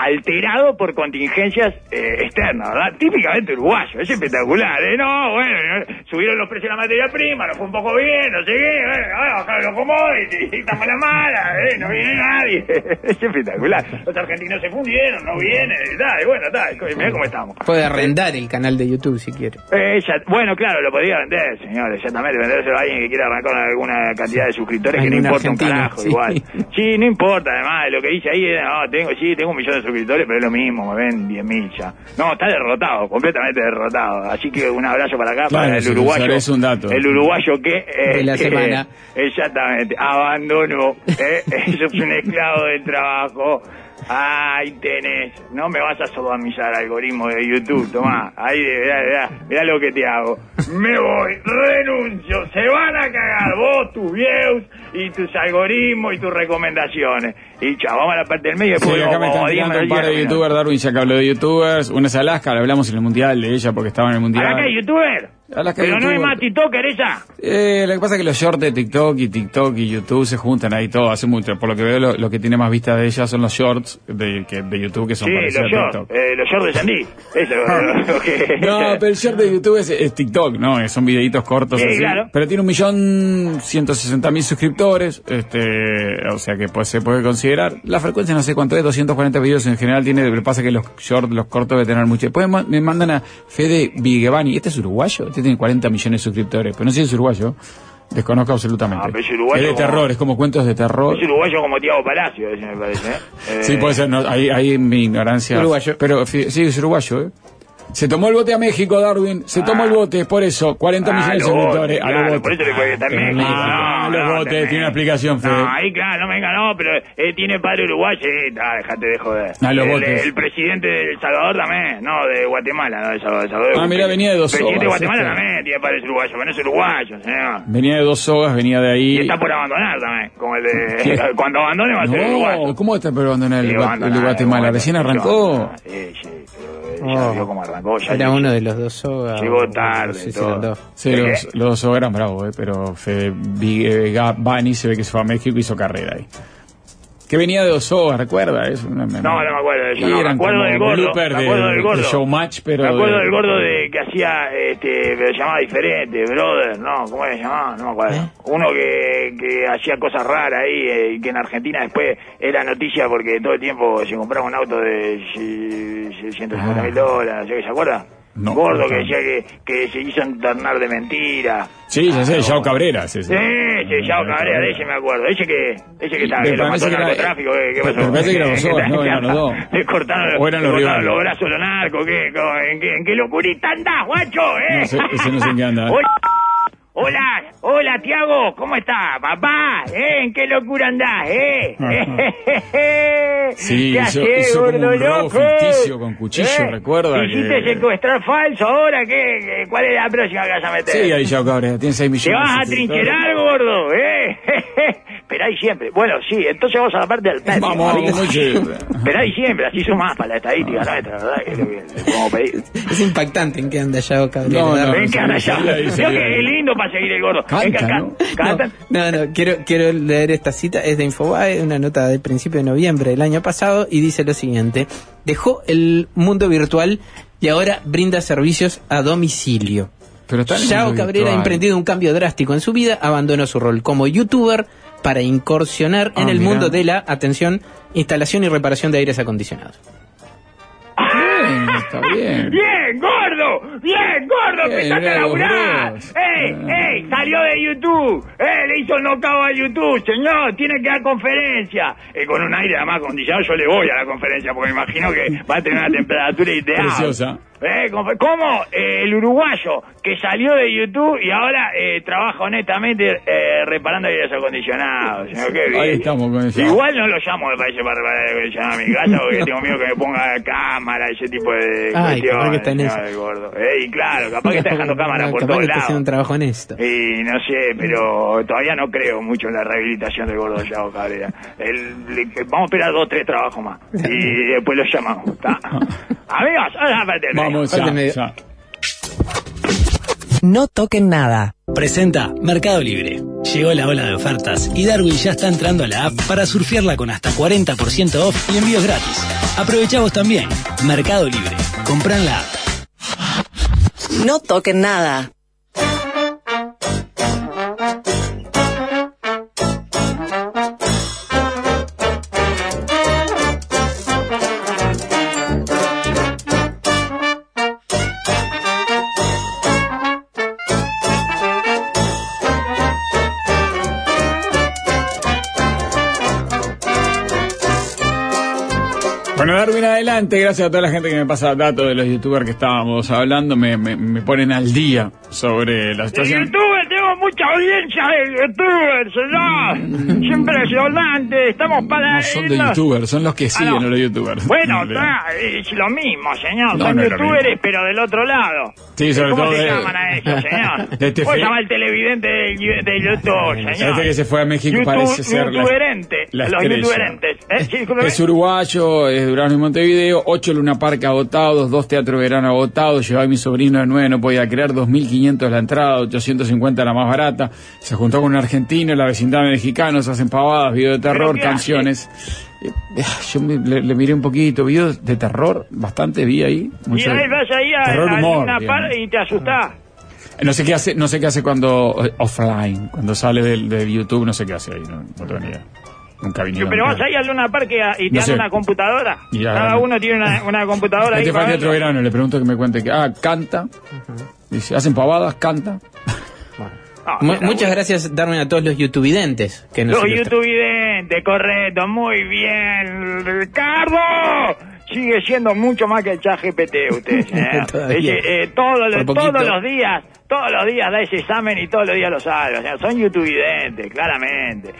alterado por contingencias eh, externas, ¿verdad? Típicamente uruguayo, es espectacular, ¿eh? No, bueno, subieron los precios de la materia prima, nos fue un poco bien, no sé qué, bueno, bajaron los commodities, estamos la mala, ¿eh? No viene nadie, es espectacular. Los argentinos se fundieron, no vienen, y bueno, tal, mirá cómo estamos. Puede arrendar el canal de YouTube si quiere. Eh, ya- bueno, claro, lo podría vender, señor, exactamente, vendérselo a alguien que quiera arrancar alguna cantidad de suscriptores que no importa un carajo, sí. igual. Sí, no importa, además, lo que dice ahí, es, no, tengo, sí, tengo un millón de suscriptores, pero es lo mismo, me ven 10.000 ya. No, está derrotado, completamente derrotado. Así que un abrazo para acá, Claro, para el uruguayo. es un dato. El uruguayo que... eh, De la que- semana. Exactamente, abandonó, eh, eso es un esclavo del trabajo. Ahí tenés. No me vas a sodomizar algoritmo de YouTube, tomá. Ahí, mirá, mirá, mirá lo que te hago. Me voy, renuncio. Se van a cagar vos, tus views y tus algoritmos y tus recomendaciones. Y chao, vamos a la parte del medio. Sí, después acá me están tirando un par de youtubers, Darwin ya que habló de youtubers. Una es Alaska, la hablamos en el mundial de ella porque estaba en el mundial. ¿Alaska es youtuber? Alaska Pero no es más TikToker ella. Eh, lo que pasa es que los shorts de TikTok y TikTok y YouTube se juntan ahí todo, hace mucho. Por lo que veo, lo, lo que tiene más vistas de ella son los shorts de, que, de YouTube que son Sí, parecidos los a. TikTok. Eh, los shorts de Sandy. Eso es lo que... No, pero el short de YouTube es, es TikTok, ¿no? Son videitos cortos Sí, así. claro. Pero tiene un millón ciento sesenta mil suscriptores, este, o sea que pues, se puede considerar. La frecuencia no sé cuánto es, 240 videos en general tiene, pero pasa que los shorts, los cortos deben tener mucho. Después me mandan a Fede Vigevani, ¿este es uruguayo? Este tiene 40 millones de suscriptores, pero no sé si es uruguayo. Desconozco absolutamente. Ah, pero es uruguayo de como- terror, es como cuentos de terror. Es uruguayo como Tiago Palacio, ese me parece. ¿eh? Eh, Sí, puede ser, no, ahí, ahí mi ignorancia. Uruguayo. Pero sí, es uruguayo, ¿eh? Se tomó el bote a México, Darwin. Se tomó el bote, por eso, 40 Ah, millones de suscriptores. a los por botes. eso le puede estar pero México. Ah, no, los no, botes, tiene una explicación, Fede. No, ahí claro, no venga, no, pero eh, tiene padre uruguayo, eh, ah, dejate de joder. Ah, los el, botes. el presidente de El Salvador también, no, de Guatemala, no, de Salvador. de Salvador. Ah, mirá, venía de dos El presidente de sogas, Guatemala este. también tiene padres uruguayos, pero no es uruguayo, señor. Venía de dos sogas, venía de ahí. Y está por abandonar también, como el de... ¿Qué? Cuando abandone va a ser uruguayo. No, ¿cómo está pero abandonar el, a de Guatemala? ¿Recién arrancó? a. Sí, sí, pero ya Oh. vio cómo arrancó. Era uno de los dos sogas. Llegó tarde, todo. Sí, ¿De los, los dos sogas eran bravos, eh, pero Fede Vigevani se ve que se fue a México y hizo carrera ahí. Que venía de dos sogas, ¿recuerda? Es una- No, no me acuerdo de eso. No, me acuerdo del gordo. blooper Me de- acuerdo del de gordo. showmatch, pero Me acuerdo de- del gordo de que hacía, este, pero se llamaba diferente, brother, no, ¿cómo se llamaba? No me acuerdo. ¿Eh? Uno que, que hacía cosas raras ahí eh, y que en Argentina después era noticia porque todo el tiempo se compraba un auto de eh, 150 mil dólares, ¿se acuerda? No, gordo no que decía que, que se hizo enternar de mentira. Sí, ya sé, Yao Cabrera. Sí, Sí, sí, Yao Cabrera, de ese me acuerdo. Ese que, ese que estaba, que lo parece mató que el era- narcotráfico, ¿qué, qué pero pasó? me parece que eran los dos, no, eran los dos. Le cortaron, O eran le los rivales. los brazos los narcos, ¿qué? ¿Cómo- ¿En qué, en qué locurita andás, guacho, eh? No sé, ese no sé en qué anda. Hola, hola, Tiago, ¿cómo estás, papá? ¿Eh? ¿En qué locura andás, eh? Sí, ¿Qué hizo- hacés, hizo como un robo loco? ficticio con cuchillo, ¿recuerda ¿Hiciste que- secuestrar falso ahora? ¿Qué, ¿Cuál es la próxima que vas a meter? Sí, ahí Yao Cabrera, tiene 6 millones. ¿Te vas a trincherar, gordo? ¿Eh? Esperá siempre. Bueno, sí, entonces vamos a la parte del Patreon. Vamos, chévere. Esperá siempre, así sumás para la estadística nuestra, ¿verdad? Es impactante en qué anda Yao Cabrera. No, no, Ven que anda sí, Creo que es lindo para seguir el gordo. Canta, acá- ¿no? No, no, quiero, quiero leer esta cita, es de Infobae, una nota del principio de noviembre del año pasado, y dice lo siguiente, dejó el mundo virtual y ahora brinda servicios a domicilio. Pero en Yao Cabrera ha emprendido un cambio drástico en su vida, abandonó su rol como youtuber para incursionar en Ah, el mirá. mundo de la, atención, instalación y reparación de aires acondicionados. Bien, está bien. Bien, gordo, bien, gordo, Bien, empezaste a laburar. ¡Ey, ey! Salió de YouTube, ¡eh! Le hizo el knockout a YouTube, señor, tiene que dar conferencia. Eh, con un aire además acondicionado yo le voy a la conferencia porque me imagino que va a tener una temperatura ideal. Preciosa. Eh, ¿Cómo eh, el uruguayo que salió de YouTube y ahora eh, trabaja honestamente eh, reparando aires acondicionados? señor? Qué bien. Ahí estamos con eso. Igual no lo llamo me parece para reparar aire acondicionado en mi casa porque tengo miedo que me ponga cámara, ese tipo de Ay, cuestiones. capaz que está en eso. gordo. Eh, y claro, capaz que está dejando cámara No, por capaz todos que está haciendo un lados. trabajo honesto. Y no sé, pero todavía no creo mucho en la rehabilitación del gordo Yao Cabrera. El- vamos a esperar dos, tres trabajos más. Y después lo llamamos. ¿tá? Amigos, medio. Vamos, ya, medio. ya. No toquen nada. Presenta Mercado Libre. Llegó la ola de ofertas y Darwin ya está entrando a la app para surfearla con hasta 40% off y envíos gratis. Aprovecha vos también. Mercado Libre. Comprá en la app. No toquen nada. Darwin, adelante. Gracias a toda la gente que me pasa datos de los youtubers que estábamos hablando. Me, me, me ponen al día sobre la De situación. Muchos mucha audiencia de youtubers, señor. Impresionante. Estamos para... No son de youtubers, son los que siguen Ah, no. a los youtubers. Bueno, está, es lo mismo, señor. No, Son no es youtubers, pero del otro lado. Sí, sobre ¿Cómo todo se de- llaman a ellos, señor? Este ¿Cómo se llama el televidente de, de YouTube, señor? Este que se fue a México YouTube- parece ser youtuberente, la los youtuberentes. ¿Eh? Es uruguayo, es de Durazno y Montevideo, ocho Luna Park agotados, dos teatros de verano agotados, llevaba a mi sobrino de nueve, no podía creer, 2.500 la entrada, 850 la más barata, se juntó con un argentino, la vecindad de mexicanos, hacen pavadas, videos de terror, canciones. Eh, Yo me- le, le miré un poquito, videos de terror, bastante vi ahí. Y mucho- ahí vas ahí a, terror a humor, una par y te asustás. No sé qué hace, no sé qué hace cuando eh, offline, cuando sale del, del YouTube, no sé qué hace ahí, no, no tengo ni idea. Nunca vine. Pero vas ahí a Luna Park y, a- te No dan sé. una computadora. Ya- Cada uno tiene una, una computadora ahí. Este con teatro eso. verano, le pregunto que me cuente que, ah, canta, dice, hacen pavadas, canta. Ah, Mu- muchas gracias, Darwin, a todos los youtuvidentes que nos Los youtubidentes, correcto, muy bien. Ricardo, sigue siendo mucho más que el chat GPT usted. ¿eh? Eh, todos, los, todos los días, todos los días da ese examen y todos los días lo salva. O sea, son youtubidentes, claramente.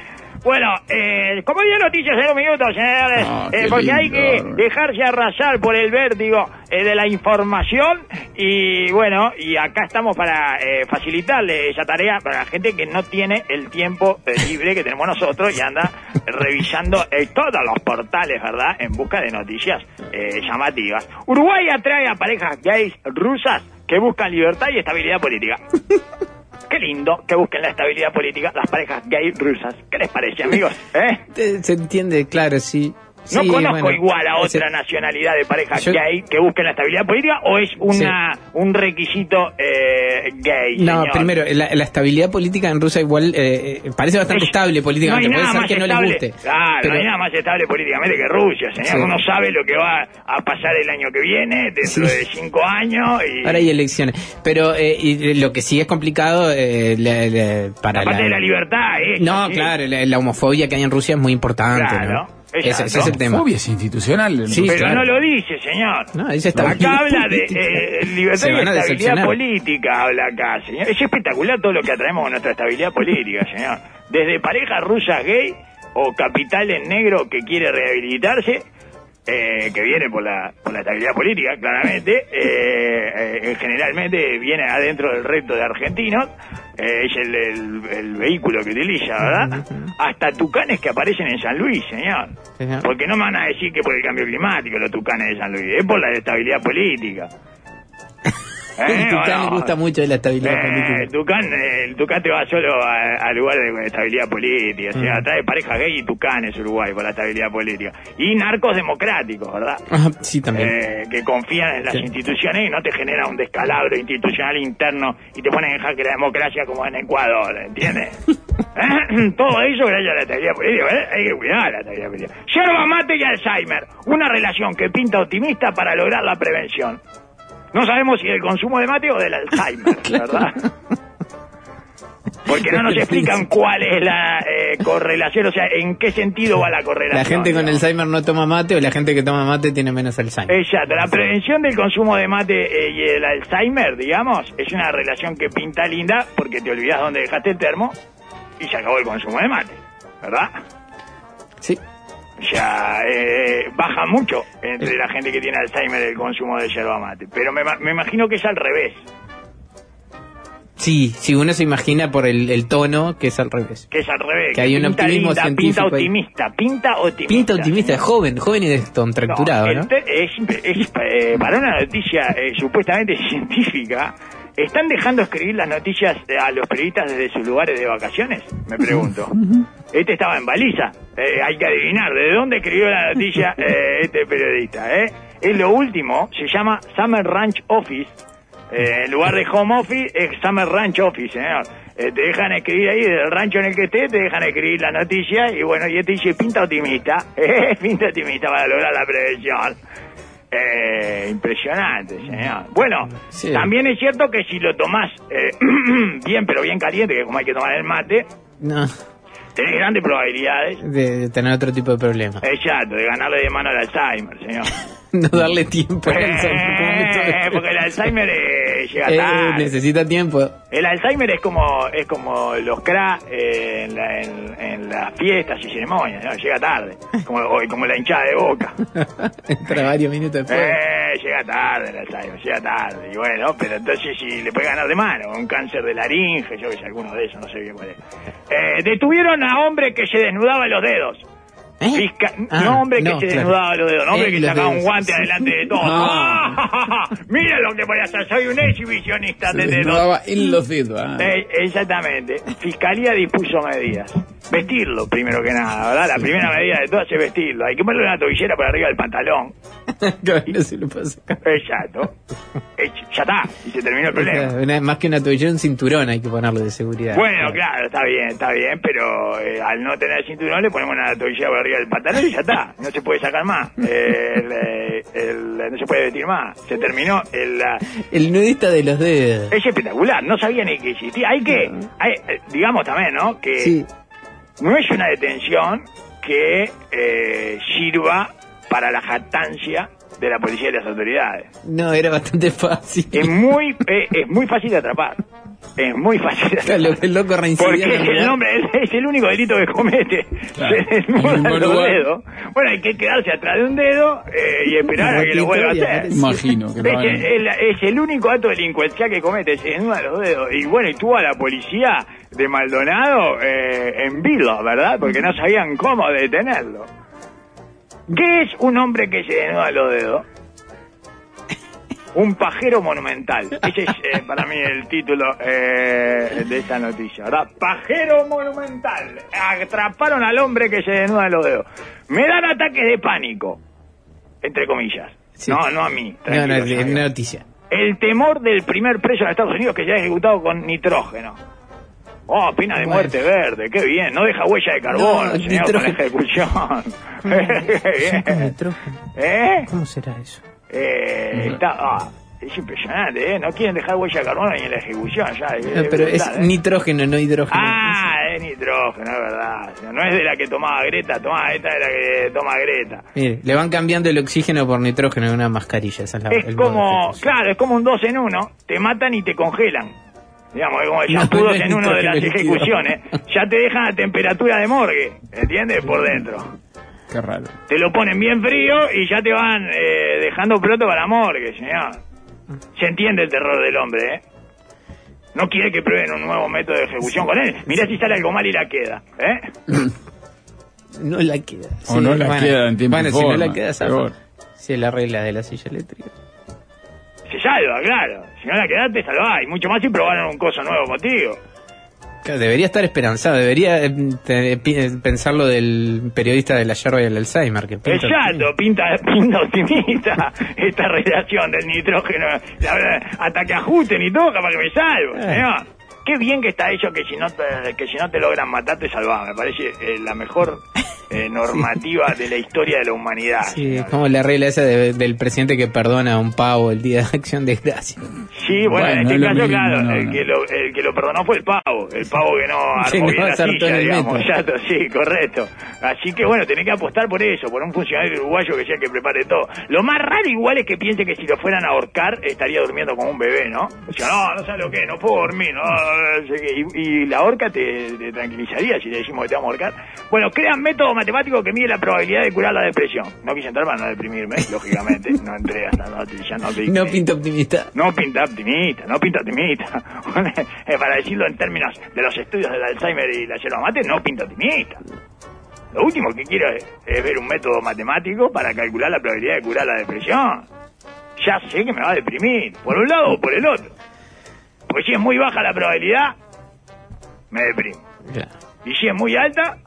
Bueno, eh, como dio noticias en un minuto, señores, Ah, eh, porque hay que dejarse arrasar por el vértigo eh, de la información y bueno, y acá estamos para eh, facilitarle esa tarea para la gente que no tiene el tiempo libre que tenemos nosotros y anda revisando todos los portales, ¿verdad? En busca de noticias eh, llamativas. Uruguay atrae a parejas gays rusas que buscan libertad y estabilidad política. Qué lindo que busquen la estabilidad política las parejas gay rusas. ¿Qué les parece, amigos? ¿Eh? Se entiende, claro, sí. No Sí, conozco bueno, igual a otra nacionalidad de pareja Yo- gay que busque la estabilidad política o es una un requisito eh, gay. No, señor? primero, la, la estabilidad política en Rusia igual eh, eh, parece bastante Es- estable políticamente. No Puede ser que no estable, les guste. Claro, pero- no hay nada más estable políticamente que Rusia, señor. Sí. Uno sabe lo que va a pasar el año que viene, dentro de cinco años. Y Ahora hay elecciones. Pero eh, y lo que sí es complicado eh, la- la- para aparte de la libertad, No, claro, la, la homofobia que hay en Rusia es muy importante. Claro, ¿no? Ese, ese es el tema. Fobia es institucional. Sí, Pero claro. no lo dice, señor. No, dice Acá habla de eh, libertad y estabilidad política, habla acá, señor. Es espectacular todo lo que atraemos con nuestra estabilidad política, señor. Desde parejas rusas gay o capital en negro que quiere rehabilitarse, eh, que viene por la, por la estabilidad política, claramente, eh, eh, generalmente viene adentro del reto de argentinos, eh, es el, el- el vehículo que utiliza, ¿verdad? Hasta tucanes que aparecen en San Luis, señor. Señor. Porque no me van a decir que por el cambio climático los tucanes de San Luis, es por la estabilidad política. El Tucán bueno, le gusta mucho de la estabilidad eh, el política. tucán, eh, el tucán te va solo a, a lugares de estabilidad política, o sea, Mm. trae pareja gay y tucanes Uruguay por la estabilidad política. Y narcos democráticos, ¿verdad? Ah, sí, también. Eh, que confían en las Sí. instituciones y no te genera un descalabro institucional interno y te ponen en jaque la democracia como en Ecuador, ¿entiendes? ¿Eh? Todo eso gracias a la estabilidad política, ¿eh? hay que cuidar la estabilidad política. Yerba mate y Alzheimer, una relación que pinta optimista para lograr la prevención. No sabemos si del consumo de mate o del Alzheimer, ¿verdad? Porque no nos explican cuál es la eh, correlación, o sea, en qué sentido va la correlación. La gente con. Alzheimer no toma mate o la gente que toma mate tiene menos Alzheimer. Exacto, la prevención del consumo de mate eh, y el Alzheimer, digamos, es una relación que pinta linda porque te olvidas dónde dejaste el termo y se acabó el consumo de mate, ¿verdad? Sí. O sea, eh, baja mucho entre la gente que tiene Alzheimer el consumo de yerba mate, pero me, me imagino que es al revés, Sí, si uno se imagina por el, el tono que es al revés. que es al revés. Que hay un pinta optimismo linda, científico Pinta ahí. optimista, pinta optimista. Pinta optimista, es joven, joven y descontracturado, No, ¿no? el te- es, es, eh, para una noticia eh, supuestamente científica, ¿están dejando escribir las noticias a los periodistas desde sus lugares de vacaciones? Me pregunto. Este estaba en baliza. Eh, hay que adivinar de dónde escribió la noticia eh, este periodista. ¿eh? Es lo último, se llama Summer Ranch Office. Eh, en lugar de home office, es Summer Ranch Office, señor. Eh, te dejan escribir ahí, del rancho en el que estés, te dejan escribir la noticia y bueno, y este dice pinta optimista, eh, pinta optimista para lograr la prevención. Eh, impresionante, señor. Bueno, Sí. también es cierto que si lo tomás eh, bien, pero bien caliente, que es como hay que tomar el mate, No, tenés grandes probabilidades, de, de tener otro tipo de problema. exacto, de ganarle de mano al Alzheimer, señor. No darle tiempo al Alzheimer. Eh, porque el Alzheimer eh, eh, llega Eh, tarde. necesita tiempo. El Alzheimer es como es como los cra eh, en, la- en- en las fiestas y ceremonias, ¿no? llega tarde, como, como la hinchada de boca. Entra varios minutos después. Llega tarde el Alzheimer, llega tarde. Y bueno, pero entonces si le puede ganar de mano, un cáncer de laringe, yo que sé, alguno de esos, no sé bien cuál. Eh, detuvieron a hombre que se desnudaba los dedos. ¿Eh? Fisca- Ah, no hombre que no, se claro. desnudaba los dedos, no hombre Eh, que sacaba un guante adelante de todo. Ah. Mira lo que voy a hacer, soy un exhibicionista Se de dedos. desnudaba en los dedos. ah. Eh, exactamente. Fiscalía dispuso medidas. Vestirlo, primero que nada, ¿verdad? La primera medida de todas es vestirlo. Hay que ponerle una tobillera por arriba del pantalón. Claro, no se lo puede sacar. Exacto. Ya está, y se terminó el problema. una- más que una tobillera, un cinturón hay que ponerlo de seguridad. Bueno, claro, está bien, está bien, pero eh, al no tener cinturón le ponemos una tobillera por arriba del pantalón y ya está. No se puede sacar más. El, el- no se puede vestir más. Se terminó el... El nudista de los dedos. es espectacular, no sabía ni que existía. Hay que, hay, digamos también, ¿no? Que Sí. no es una detención que eh, sirva para la jactancia de la policía y las autoridades. No, era bastante fácil. Es muy, eh, es muy fácil de atrapar. Es muy fácil de Claro, el loco Porque es el nombre, es, el único delito que comete. Claro. Se un los dedos. Bueno, hay que quedarse atrás de un dedo eh, y esperar a que lo vuelva a hacer. Imagino que Es, el, es el único acto delincuencial que comete, se desnuda los dedos. Y bueno, y tuvo a la policía de Maldonado eh, en vilo, ¿verdad? Porque no sabían cómo detenerlo. ¿Qué es un hombre que se desnuda los dedos? Un pajero monumental. Ese es eh, para mí el título eh, de esta noticia, ¿verdad? Pajero monumental. Atraparon al hombre que se desnuda los dedos. Me dan ataques de pánico, entre comillas. Sí. No, no a mí. No, no, es una noticia. El temor del primer preso en Estados Unidos que se ha ejecutado con nitrógeno. Oh, pena de muerte verde, qué bien. No deja huella de carbono, No, señor, con la nitrógeno. ejecución. Con nitrógeno. ¿Eh? ¿Cómo será eso? Eh, está, ah, es impresionante, ¿eh? No quieren dejar huella de carbono ni en la ejecución, ya. No, eh, pero es ¿eh? nitrógeno, no hidrógeno. Ah, es nitrógeno, es verdad. No es de la que tomaba Greta, tomaba esta de la que toma Greta. Mire, le van cambiando el oxígeno por nitrógeno en una mascarilla. Esa es la, Es el modo de como, claro, es como un dos en uno, te matan y te congelan. Digamos, es como el No, shampoo no dos es en uno de las ejecuciones. Ya te dejan a temperatura de morgue, ¿entiendes? Por dentro. Qué raro. Te lo ponen bien frío y ya te van eh, dejando pronto para la morgue, señor. Se entiende el terror del hombre, ¿eh? No quiere que prueben un nuevo método de ejecución con él. Mirá si sale algo mal y la queda, ¿eh? No la queda. O no la queda en tiempo si no la queda, zafa. Si es la regla de la silla eléctrica. Se salva, claro. Si no la quedás, te salvás. Y mucho más si probaron un coso nuevo contigo. Debería estar esperanzado, debería eh, eh, pensar lo del periodista de la yerba y el Alzheimer. Que pinta- Exacto, pinta, pinta optimista esta relación del nitrógeno. La verdad, hasta que ajusten y todo, capaz que me salvo, Eh. señor. Qué bien que está hecho que si no te, que si no te logran matar te salvás. Me parece eh, la mejor eh, normativa de la historia de la humanidad. Sí, señor. como la regla esa de- del presidente que perdona a un pavo el día de acción de gracia. Sí, bueno, en Bueno, este es lo caso, mismo, claro, no, el, no. Que lo, el que lo perdonó fue el pavo, el pavo que no armó bien la en silla, digamos, exacto, sí, correcto. Así que bueno, tenés que apostar por eso, por un funcionario uruguayo que sea el que prepare todo. Lo más raro igual es que piense que si lo fueran a ahorcar estaría durmiendo como un bebé, ¿no? O sea, no, no sabes lo que, es, no puedo dormir, no, no sé qué. y, y la horca te, te tranquilizaría si le decimos que te vamos a ahorcar. Bueno, crean método matemático que mide la probabilidad de curar la depresión. No quise entrar para no deprimirme, lógicamente, no entré hasta no, ya no, No pinta optimista. no pinta optimista, no pinta optimista. Eh, Para decirlo en términos de los estudios del Alzheimer y la yerba mate, no pinta optimista. Lo último que quiero es, es ver un método matemático para calcular la probabilidad de curar la depresión. Ya sé que me va a deprimir, por un lado o por el otro. Porque si es muy baja la probabilidad, me deprimo. Y si es muy alta,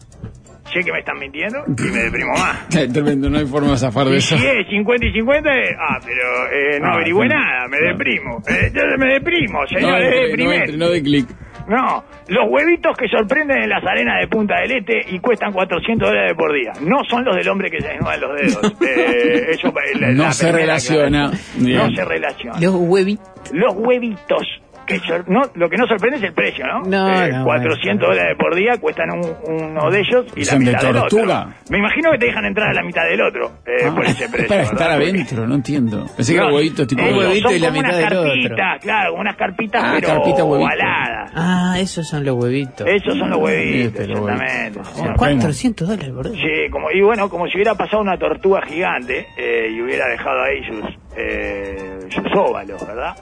sé que me están mintiendo y me deprimo más. Tremendo, no hay forma de zafar de eso. si es 50 y 50, eh, ah, pero eh, no Ah, averigüé nada, me deprimo. Eh, me deprimo, No señor, no entre, no de clic. No, los huevitos que sorprenden en las arenas de Punta del Este y cuestan 400 dólares por día. No son los del hombre que se desnuda los dedos. Eh, eso, la- No la se relaciona. No se relaciona. Los huevitos. Los huevitos que no, lo que no sorprende es el precio, ¿no? No, Eh, no, 400 bueno. dólares por día cuestan un- uno de ellos y la ¿Son de mitad del tortuga? otro. Me imagino que te dejan entrar a la mitad del otro eh, Ah, por ese es precio. para ¿verdad? estar adentro, no entiendo. Pensé que era huevitos tipo Un huevito son y la como mitad unas del otro. carpitas, claro, unas carpitas Ah, pero carpita huevito. ovaladas. Ah, esos son los huevitos. Esos son los huevitos, exactamente. huevitos. sí, señor. 400 dólares, boludo. Sí, como, y bueno, como si hubiera pasado una tortuga gigante eh, y hubiera dejado ahí sus, eh, sus óvalos, ¿verdad?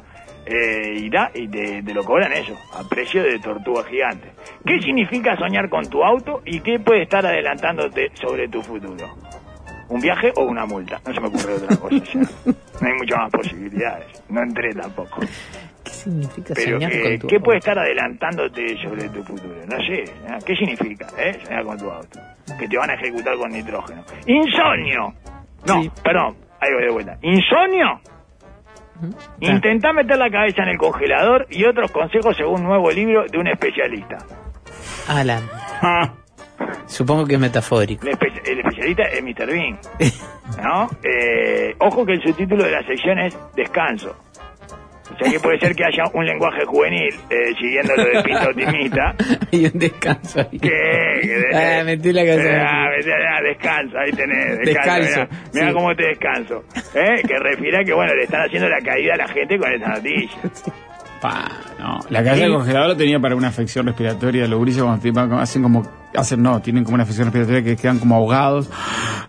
Eh, y da, y te, te lo cobran eso, a precio de tortuga gigante. ¿Qué significa soñar con tu auto y qué puede estar adelantándote sobre tu futuro? ¿Un viaje o una multa? No se me ocurre otra cosa. ya. No hay muchas más posibilidades. No entré tampoco. ¿Qué significa Pero soñar que- con tu ¿qué puede auto? estar adelantándote sobre tu futuro? No sé, ¿eh? ¿qué significa eh? soñar con tu auto? Que te van a ejecutar con nitrógeno. ¡Insomnio! No, Sí. perdón, ahí voy de vuelta. ¿Insomnio? Intentá meter la cabeza en el congelador y otros consejos según un nuevo libro de un especialista. Alan. Ah, Supongo que es metafórico. El, espe- el especialista es Mr. Bean. ¿No? Eh, ojo que el subtítulo de la sección es Descanso. O sea que puede ser que haya un lenguaje juvenil eh, siguiendo lo de Pinto Optimista. Hay un descanso ahí. ¿Qué? Ah, metí la cabeza. en Ah, metí- ah, descansa, ahí tenés. Descanso. Descalzo, Mirá, mirá sí. cómo te descanso. ¿Eh? Que refiere a que, bueno, le están haciendo la caída a la gente con esta noticia. pa, no. La cabeza del congelador lo tenía para una afección respiratoria. Los grises cuando te- hacen como, hacen no, tienen como una afección respiratoria que quedan como ahogados,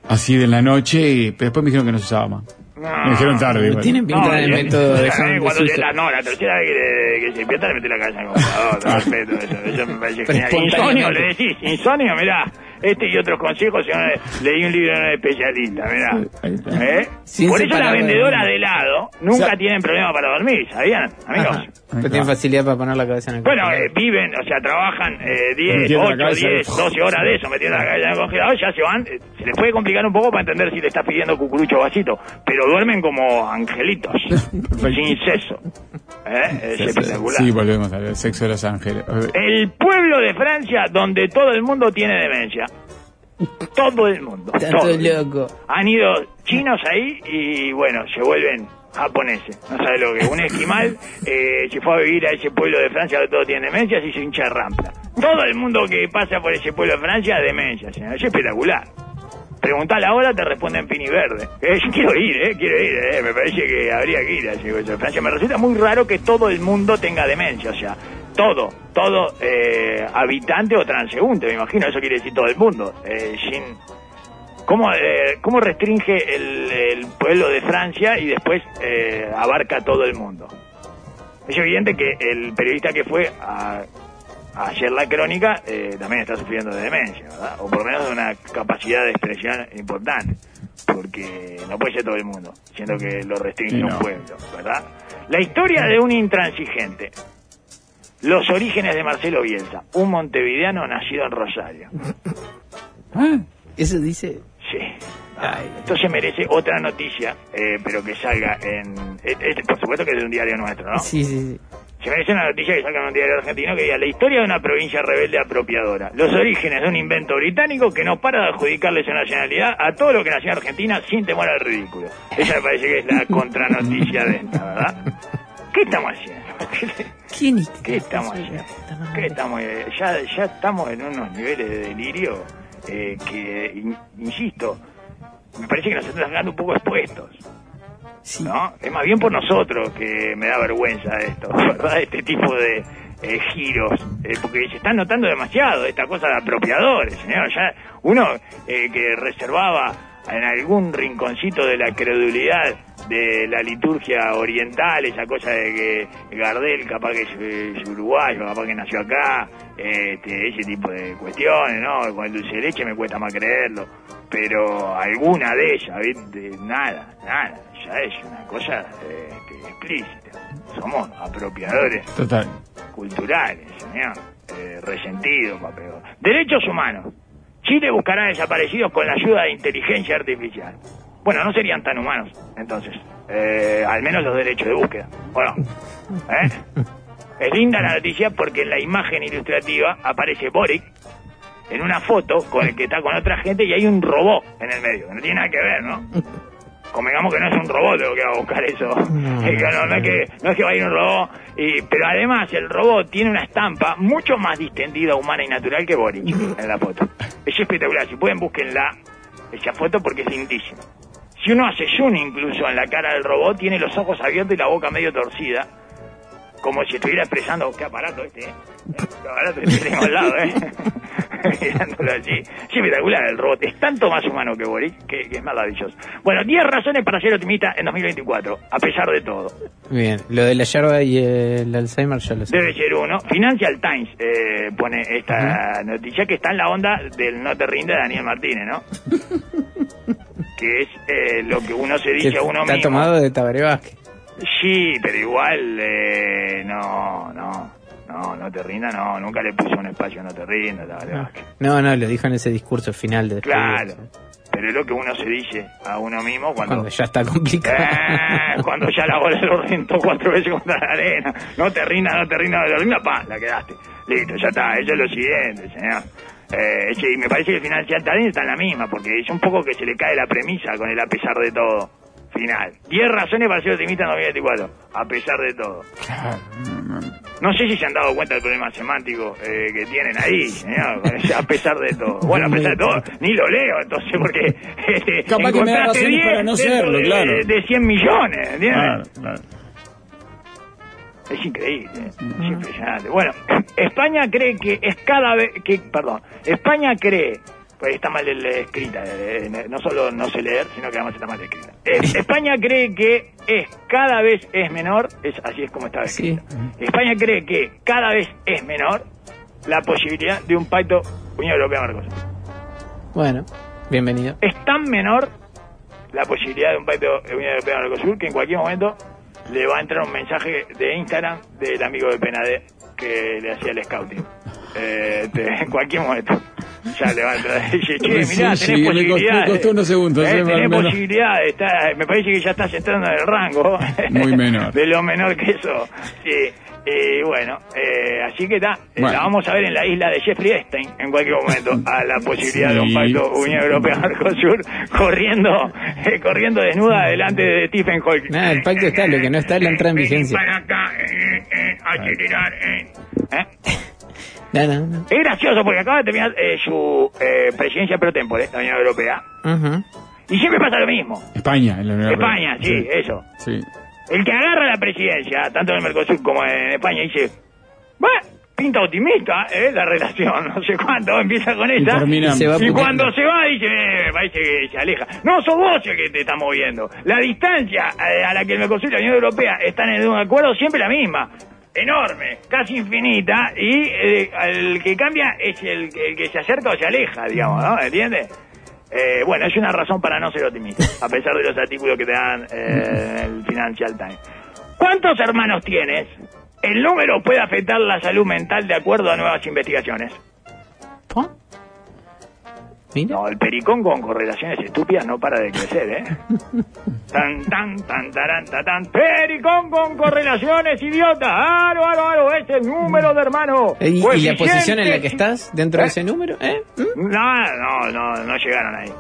así de la noche, y pero después me dijeron que no se usaba más. Me dijeron tarde. igual. Tienen pinta del y- método de eh, cuando Jesús. la, no, la tercera vez que, que se despierta le mete la cabeza en el computador. te respeto eso, eso me parece genial. Insomnio, le decís, insomnio, mirá. Este y otros consejos, leí un libro de un especialista, mirá. Ahí está. ¿Eh? Por eso las vendedoras de helado nunca O sea- tienen problema para dormir, ¿sabían, amigos? Ajá. Pero tienen facilidad para poner la cabeza en el Bueno, congelador. eh, viven, o sea, trabajan eh, 10, Metiendo la 8, cabeza 10, en- 12 horas de eso, metiendo la cabeza en el congelador, ya se van. eh, se les puede complicar un poco para entender si le estás pidiendo cucurucho o vasito, pero duermen como angelitos, sin seso. ¿Eh? Es espectacular. Sí, volvemos al sexo de los ángeles. El pueblo de Francia donde todo el mundo tiene demencia. Todo el mundo. Tanto todo. loco. Han ido chinos ahí y bueno, se vuelven japoneses. No sabe lo que es. Un esquimal eh, se fue a vivir a ese pueblo de Francia donde todo tiene demencia y se hincha de rampa. Todo el mundo que pasa por ese pueblo de Francia, demencia, señor. Es espectacular. Preguntale ahora, te responden pini verde. Eh, yo quiero ir, eh, quiero ir, eh. Me parece que habría que ir a ese Francia. Me resulta muy raro que todo el mundo tenga demencia, o sea, todo, todo eh, habitante o transeúnte, me imagino, eso quiere decir todo el mundo. Eh, sin, ¿cómo, eh, ¿Cómo restringe el, el pueblo de Francia y después eh, abarca todo el mundo? Es evidente que el periodista que fue a, a hacer la crónica eh, también está sufriendo de demencia, ¿verdad? O por lo menos de una capacidad de expresión importante, porque no puede ser todo el mundo, siendo que lo restringe un pueblo, ¿verdad? La historia de un intransigente. Los orígenes de Marcelo Bielsa, un montevideano nacido en Rosario. Ah, Eso dice. Sí. Esto se merece otra noticia, eh, pero que salga en... eh, eh, por supuesto que es de un diario nuestro, ¿no? Sí, sí, sí. Se merece una noticia que salga en un diario argentino que diga la historia de una provincia rebelde apropiadora. Los orígenes de un invento británico que no para de adjudicarle su nacionalidad a todo lo que nació en Argentina sin temor al ridículo. Esa me parece que es la contranoticia de esta, ¿verdad? ¿Qué estamos haciendo? ¿Quién? ¿Qué estamos haciendo? ¿Qué estamos, ya, ya estamos en unos niveles de delirio eh, que, in- insisto, me parece que nos están dejando un poco expuestos. Sí. ¿no? Es más bien por nosotros que me da vergüenza esto, ¿verdad? Este tipo de eh, giros, eh, porque se están notando demasiado esta cosa de apropiadores, señor. Ya uno eh, que reservaba en algún rinconcito de la credulidad de la liturgia oriental, esa cosa de que Gardel capaz que es, es uruguayo, capaz que nació acá, este, ese tipo de cuestiones, ¿no? Con el dulce de leche me cuesta más creerlo, pero alguna de ellas, ¿viste? Nada, nada, ya es una cosa este, explícita. Somos apropiadores total. culturales, señor. Eh, resentido, pa' peor. Derechos humanos. Chile buscará desaparecidos con la ayuda de inteligencia artificial. Bueno, no serían tan humanos, entonces. Eh, al menos los derechos de búsqueda. ¿O no? ¿Eh? Es linda la noticia porque en la imagen ilustrativa aparece Boric en una foto con el que está con otra gente y hay un robot en el medio. que No tiene nada que ver, ¿no? Convengamos que no es un robot lo que va a buscar eso. No, Es que no, no es que, no es que va a ir un robot. Y, pero además el robot tiene una estampa mucho más distendida, humana y natural que Boris en la foto. Es espectacular. Si pueden, búsquenla, esa foto, porque es lindísima. Si uno hace zoom incluso en la cara del robot, tiene los ojos abiertos y la boca medio torcida. Como si estuviera expresando, qué aparato este, ¿eh? Qué aparato este tenemos al lado, ¿eh? Mirándolo así. Es espectacular el robot. Es tanto más humano que Boris, que, que es maravilloso. Bueno, 10 razones para ser optimista en 2024, a pesar de todo. Bien, lo de la yerba y el Alzheimer ya lo sé. Debe ser uno. Financial Times eh, pone esta noticia que está en la onda del no te rinde de Daniel Martínez, ¿no? que es eh, lo que uno se dice a uno está mismo. tomado de Tabaré Vázquez. Sí, pero igual, eh, no, no, no, no te rinda, no, nunca le puso un espacio, no te rinda, verdad. No, no, lo dijo en ese discurso final de Claro, pero es lo que uno se dice a uno mismo cuando... Cuando ya está complicado. Eh, cuando ya la bola lo rentó cuatro veces contra la arena. No te rinda, no te rinda, no te rinda, pa, la quedaste. Listo, ya está, eso es lo siguiente, señor. Eh, sí, me parece que el Financial Times está en la misma, porque es un poco que se le cae la premisa con el a pesar de todo. Final. 10 razones para ser optimista en 2024, a pesar de todo. No sé si se han dado cuenta del problema semántico eh, que tienen ahí, a pesar de todo. Bueno, a pesar de todo, ni lo leo, entonces, porque este, Capaz que me da razones 10 para no serlo, de, claro. de 100 millones, ¿entiendes? Claro, claro. Es increíble, es impresionante. Bueno, España cree que es cada vez que, perdón, España cree, pues está mal eh, escrita, eh, no solo no sé leer, sino que además está mal escrita. Eh, España cree que es cada vez es menor, es así es como Sí. escrita. España cree que cada vez es menor la posibilidad de un pacto Unión Europea Mercosur. Bueno, bienvenido. Es tan menor la posibilidad de un pacto Unión Europea Mercosur que en cualquier momento le va a entrar un mensaje de Instagram del amigo de Penade que le hacía el scouting. Eh, en cualquier momento. Ya le va a entrar. Dice, che, Sí, mirá, sí, tenés costó- me posibilidades. costó unos segundos, Eh, eh, tenés posibilidades. Está, me parece que ya estás entrando en el rango. Muy menor. de lo menor que eso. Sí. Y bueno, eh, así que está. Eh, Bueno. La vamos a ver en la isla de Jeffrey Epstein en cualquier momento. A la posibilidad de un Sí, pacto Unión Europea Mercosur corriendo, eh, corriendo desnuda delante de Stephen Hawking. Nada, el pacto está, lo que no está es la entrada en vigencia. Para acá, acelerar, eh. No, no, no. Es gracioso porque acaba de terminar eh, su eh, presidencia pro tempore de la Unión Europea. Ujú. Y siempre pasa lo mismo. España, en la Unión España, Europea. sí, eso. Sí. El que agarra la presidencia, tanto en el Mercosur como en España, dice, bueno, pinta optimista, ¿eh? La relación, no sé cuánto, empieza con esa. Y se va Y puteando. cuando se va, dice, eh, me parece que se aleja. No, sos vos el que te está moviendo. La distancia eh, a la que el Mercosur y la Unión Europea están en un acuerdo siempre la misma. Enorme, casi infinita, y eh, el que cambia es el, el que se acerca o se aleja, digamos, ¿no? ¿Entiendes? Eh, bueno, es una razón para no ser optimista, a pesar de los artículos que te dan eh, el Financial Times. ¿Cuántos hermanos tienes? El número puede afectar la salud mental de acuerdo a nuevas investigaciones. Mira. No, el pericón con correlaciones estúpidas no para de crecer, ¿eh? Tan, tan, tan, taran, ta, tan. Pericón con correlaciones, idiota. Aro, aro, aro, es el número de hermano. ¿Y, y la posición en la que estás dentro ¿Eh? de ese número? ¿Eh? ¿Mm? No, no, no, no llegaron ahí.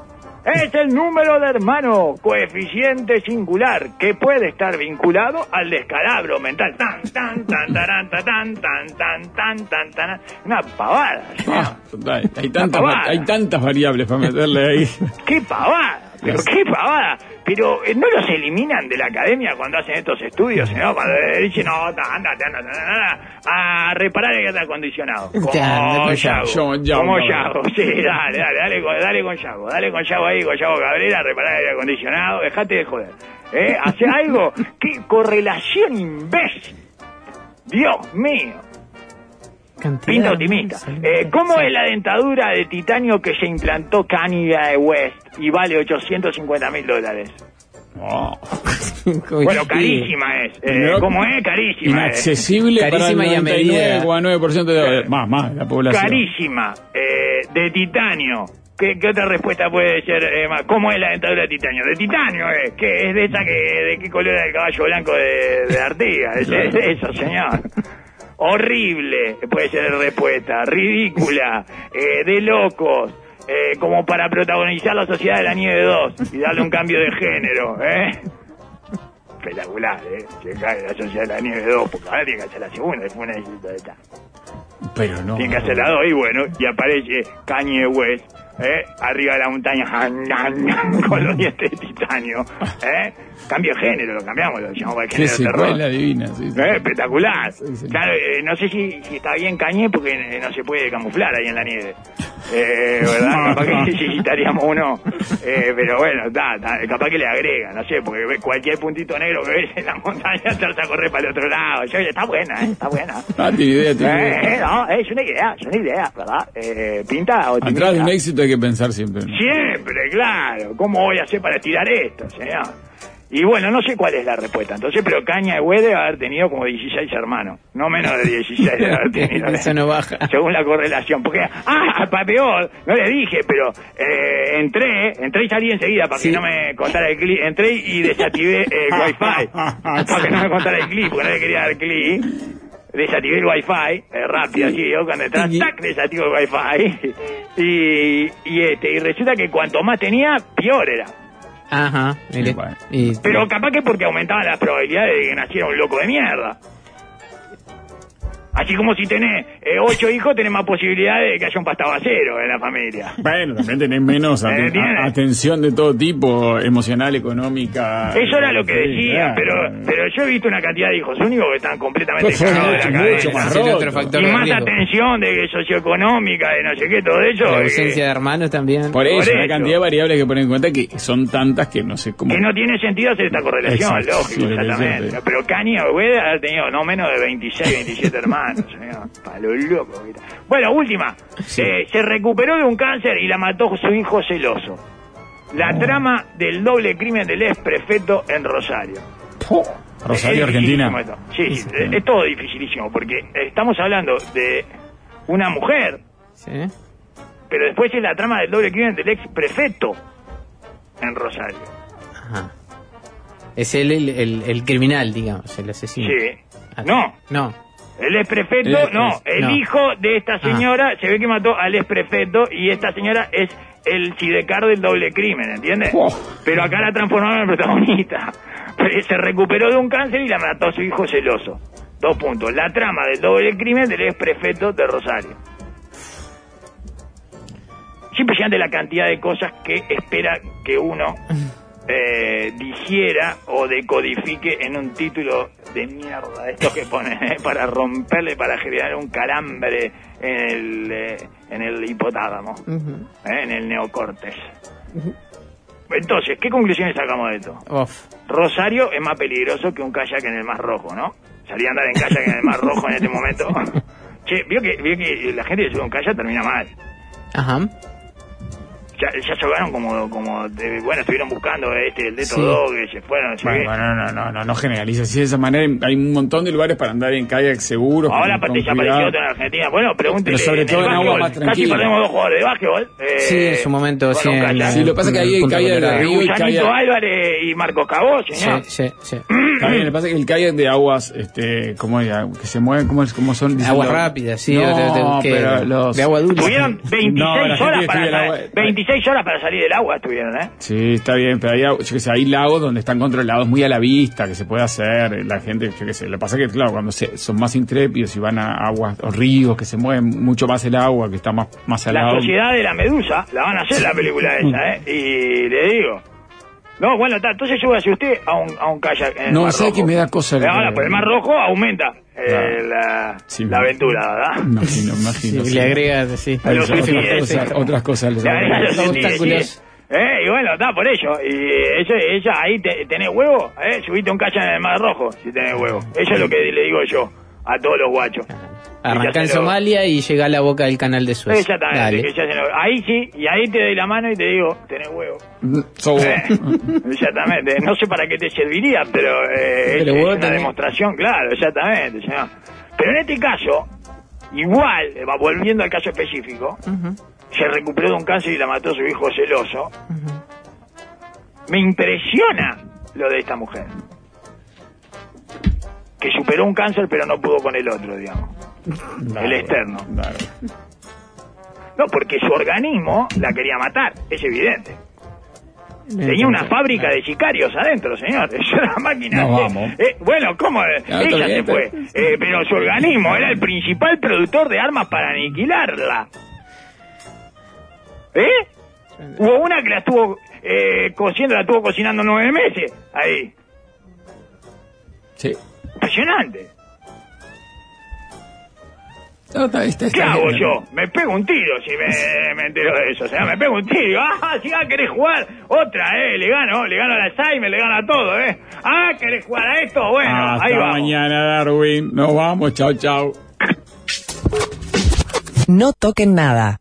Es el número de hermano, coeficiente singular, que puede estar vinculado al descalabro mental. Tan, tan, tan, taran, ta, tan, tan, tan, tan, tan, tan. Una pavada, señor. Ah, total, hay, tantas, pavada. va- hay tantas variables para meterle ahí. ¡Qué pavada! Pero qué pavada. Pero eh, no los eliminan de la academia cuando hacen estos estudios, ¿no? Cuando dicen, no, ta, andate, andate, andate, andate, a reparar el aire acondicionado. Como anda Yago. Como Yago. Sí, dale, dale, dale con, dale con Yago. Dale con Yago ahí, con Yago Cabrera, a reparar el aire acondicionado. Dejate de joder. ¿Eh? Hace algo. ¡Qué correlación imbécil! Dios mío. Cantidad Pinta optimista. Eh, ¿Cómo sí. es la dentadura de titanio que se implantó Kanye West y vale 850 mil dólares? Oh, Bueno, carísima es. Eh, No. ¿Cómo es? Carísima es. inaccesible Carísima y para a el medida. 99,9% de más, más, la población. Carísima. Eh, de titanio. ¿Qué, qué otra respuesta puede ser? eh, más? ¿Cómo es la dentadura de titanio? De titanio, ¿eh? ¿Qué es de esa que, de qué color era el caballo blanco de, de Artigas? Es, es eso, señor. Horrible, puede ser la respuesta. Ridícula, eh, de locos. eh, como para protagonizar la Sociedad de la Nieve 2 y darle un cambio de género, ¿eh? Espectacular, ¿eh? Cae la Sociedad de la Nieve 2, porque ahora tiene que hacer la segunda, después una de esta. Pero no. Tiene que hacer la 2 y bueno, y aparece Kanye West, ¿eh? Arriba de la montaña, con los dientes de titanio, ¿eh? Cambio de género, lo cambiamos, lo llamamos el Qué género de terror. secuela divina. Sí, sí. Eh, espectacular. Sí, sí. Claro, eh, no sé si, si está bien Cañé porque eh, no se puede camuflar ahí en la nieve. Eh, ¿Verdad? Capaz que necesitaríamos uno. Eh, pero bueno, está, capaz que le agrega, no sé, porque cualquier puntito negro que ves en la montaña trata de correr para el otro lado. Yo, está buena, ¿eh? Está buena. Ah, tiene idea, tiene idea. Eh, no, es una idea, es una idea, ¿verdad? Eh, pinta o Atrás de un éxito hay que pensar siempre. ¿no? Siempre, claro. ¿Cómo voy a hacer para estirar esto, señor? Y bueno, no sé cuál es la respuesta. Entonces, pero Caña Güey debe haber tenido como 16 hermanos. No menos de 16 debe haber tenido. Eso no baja. Según la correlación. Porque, ah, para peor, no le dije, pero eh, entré, entré y salí enseguida para Sí. que no me contara el clip. Entré y desactivé el wifi. para que no me contara el clip, porque no le quería dar clip. Desactivé el wifi, eh, rápido, así, yo cuando entraba, tac, desactivo el wifi. Y, y este, y resulta que cuanto más tenía, peor era. Ajá, mire. Bueno. Y- Pero capaz que porque aumentaban las probabilidades de que naciera un loco de mierda. Así como si tenés eh, ocho hijos, tenés más posibilidades de que haya un pastabacero en la familia. Bueno, también tenés menos aten- Eh, atención de todo tipo, emocional, económica. Eso era lo que decían, claro. pero pero yo he visto una cantidad de hijos únicos que están completamente Pues, cagados de la cabeza. más otro roto. factor Y de más riesgo. atención de socioeconómica, de no sé qué, todo eso. La eh, ausencia de hermanos también. Por eso, eso. cantidad de variables que poner en cuenta que son tantas que no sé cómo. que no tiene sentido hacer esta correlación, Exacto, lógico, sí, exactamente. Pero Kanye haber tenido no menos de 26, 27 hermanos, señor. Pa' lo loco. Bueno, última. Eh, se recuperó de un cáncer y la mató su hijo celoso. La Oh. trama del doble crimen del ex prefecto en Rosario. Rosario, Es Argentina. Sí, sí, es- todo dificilísimo, porque estamos hablando de una mujer, Sí. pero después es la trama del doble crimen del ex prefecto en Rosario. Ajá. Es el, el, el criminal, digamos, el asesino. Sí. Ah, No, No. El ex prefecto, ex- no, el no. hijo de esta señora se ve que mató al ex prefecto y esta señora es el sidecar del doble crimen, ¿entiendes? Oh. Pero acá la transformaron en protagonista. Se recuperó de un cáncer y la mató a su hijo celoso. Dos puntos. La trama del doble crimen del ex prefecto de Rosario. Es impresionante la cantidad de cosas que espera que uno eh, digiera o decodifique en un título de mierda, estos que ponen, eh, para romperle, para generar un calambre en el, eh, en el hipotálamo, eh, en el neocortes. Entonces, ¿qué conclusiones sacamos de esto? Uf. Rosario es más peligroso que un kayak en el Mar Rojo, ¿no? Salir a andar en kayak en el Mar Rojo en este momento. che, vio que, vio que la gente que sube un kayak termina mal. Ajá. Ya, ya se ahogaron como, como de- bueno, estuvieron buscando este, el de Sí. todo, que se fueron, se Bueno, bueno, no, no, no, no generaliza así de esa manera. Hay un montón de lugares para andar en kayak seguros. Ahora con- con desapareció cuidado. otro en Argentina. Bueno, pregúntele. Pero sobre en todo en agua básquetbol, más Casi tranquila. perdemos dos jugadores de básquetbol. eh, Sí, en su momento, sí, en la- Sí, lo que pasa es que ahí hay kayak de río y kayak... Álvarez y Marcos Cabó, Sí, señor. sí, sí. Está bien, lo que pasa es que el kayak de aguas, este, ¿cómo era? Que se mueven, ¿cómo, es- cómo son? Dicen Agua los- rápida, sí. No, de, de- que- pero los... de agua dulce. Tuvieron 26 No, la gente horas para estudia el salir, agua- 26 horas para salir del agua estuvieron, ¿eh? Sí, está bien, pero hay, yo sé, hay lagos donde están controlados muy a la vista, que se puede hacer, la gente, yo qué sé, lo que pasa es que, claro, cuando se, son más intrépidos y van a aguas o ríos, que se mueven mucho más el agua, que está más, más La salado. sociedad de la medusa, la van a hacer la película esa, ¿eh? Y le digo. No, bueno, está, entonces súbase usted a un, a un kayak en el No, Mar ¿sabe Rojo. que me da cosa el- Ahora, por el Mar Rojo aumenta eh, Claro. la, Sí, la me- aventura, ¿verdad? Imagino, imagino. Sí, sí. le agrega, sí. Los otras, cosas, otras cosas. les Le agrega los obstáculos. sí. Eh, y bueno, está por ello. Y ella, ella ahí te- tenés huevo, ¿eh? Subiste un kayak en el Mar Rojo si tenés huevo. Eso es lo que le digo yo a todos los guachos. Arranca en Somalia y llega a la boca del canal de Suez. Exactamente, Dale. que ya se lo- ahí sí, y ahí te doy la mano y te digo, tenés huevo. So- Eh, exactamente, no sé para qué te serviría, pero eh, Pero es, una tenés- demostración, claro, exactamente, señor. Pero en este caso, igual, eh, va volviendo al caso específico, se recuperó de un cáncer y la mató su hijo celoso. Me impresiona lo de esta mujer. Que superó un cáncer pero no pudo con el otro, digamos. Claro, El externo. claro. No, porque su organismo la quería matar, es evidente. Tenía una fábrica de sicarios adentro, señor. Es una máquina. No, de- vamos. Eh, bueno, ¿cómo? Ya, Ella se fue. Eh, pero su organismo era el principal productor de armas para aniquilarla. ¿Eh? Hubo una que la estuvo eh, cociendo, la estuvo cocinando nueve meses. Ahí. Sí. Impresionante. No, está- está- ¿Qué hago bien. yo? Me pego un tiro si me, me entero de eso. O sea, me pego un tiro. Ah, si ah, querés jugar. Otra, eh. Le gano, le gano a la Alzheimer, le gano a todo, eh. Ah, querés jugar a esto. Bueno, Hasta ahí vamos. mañana, Darwin. Nos vamos. Chao, chao. No toquen nada.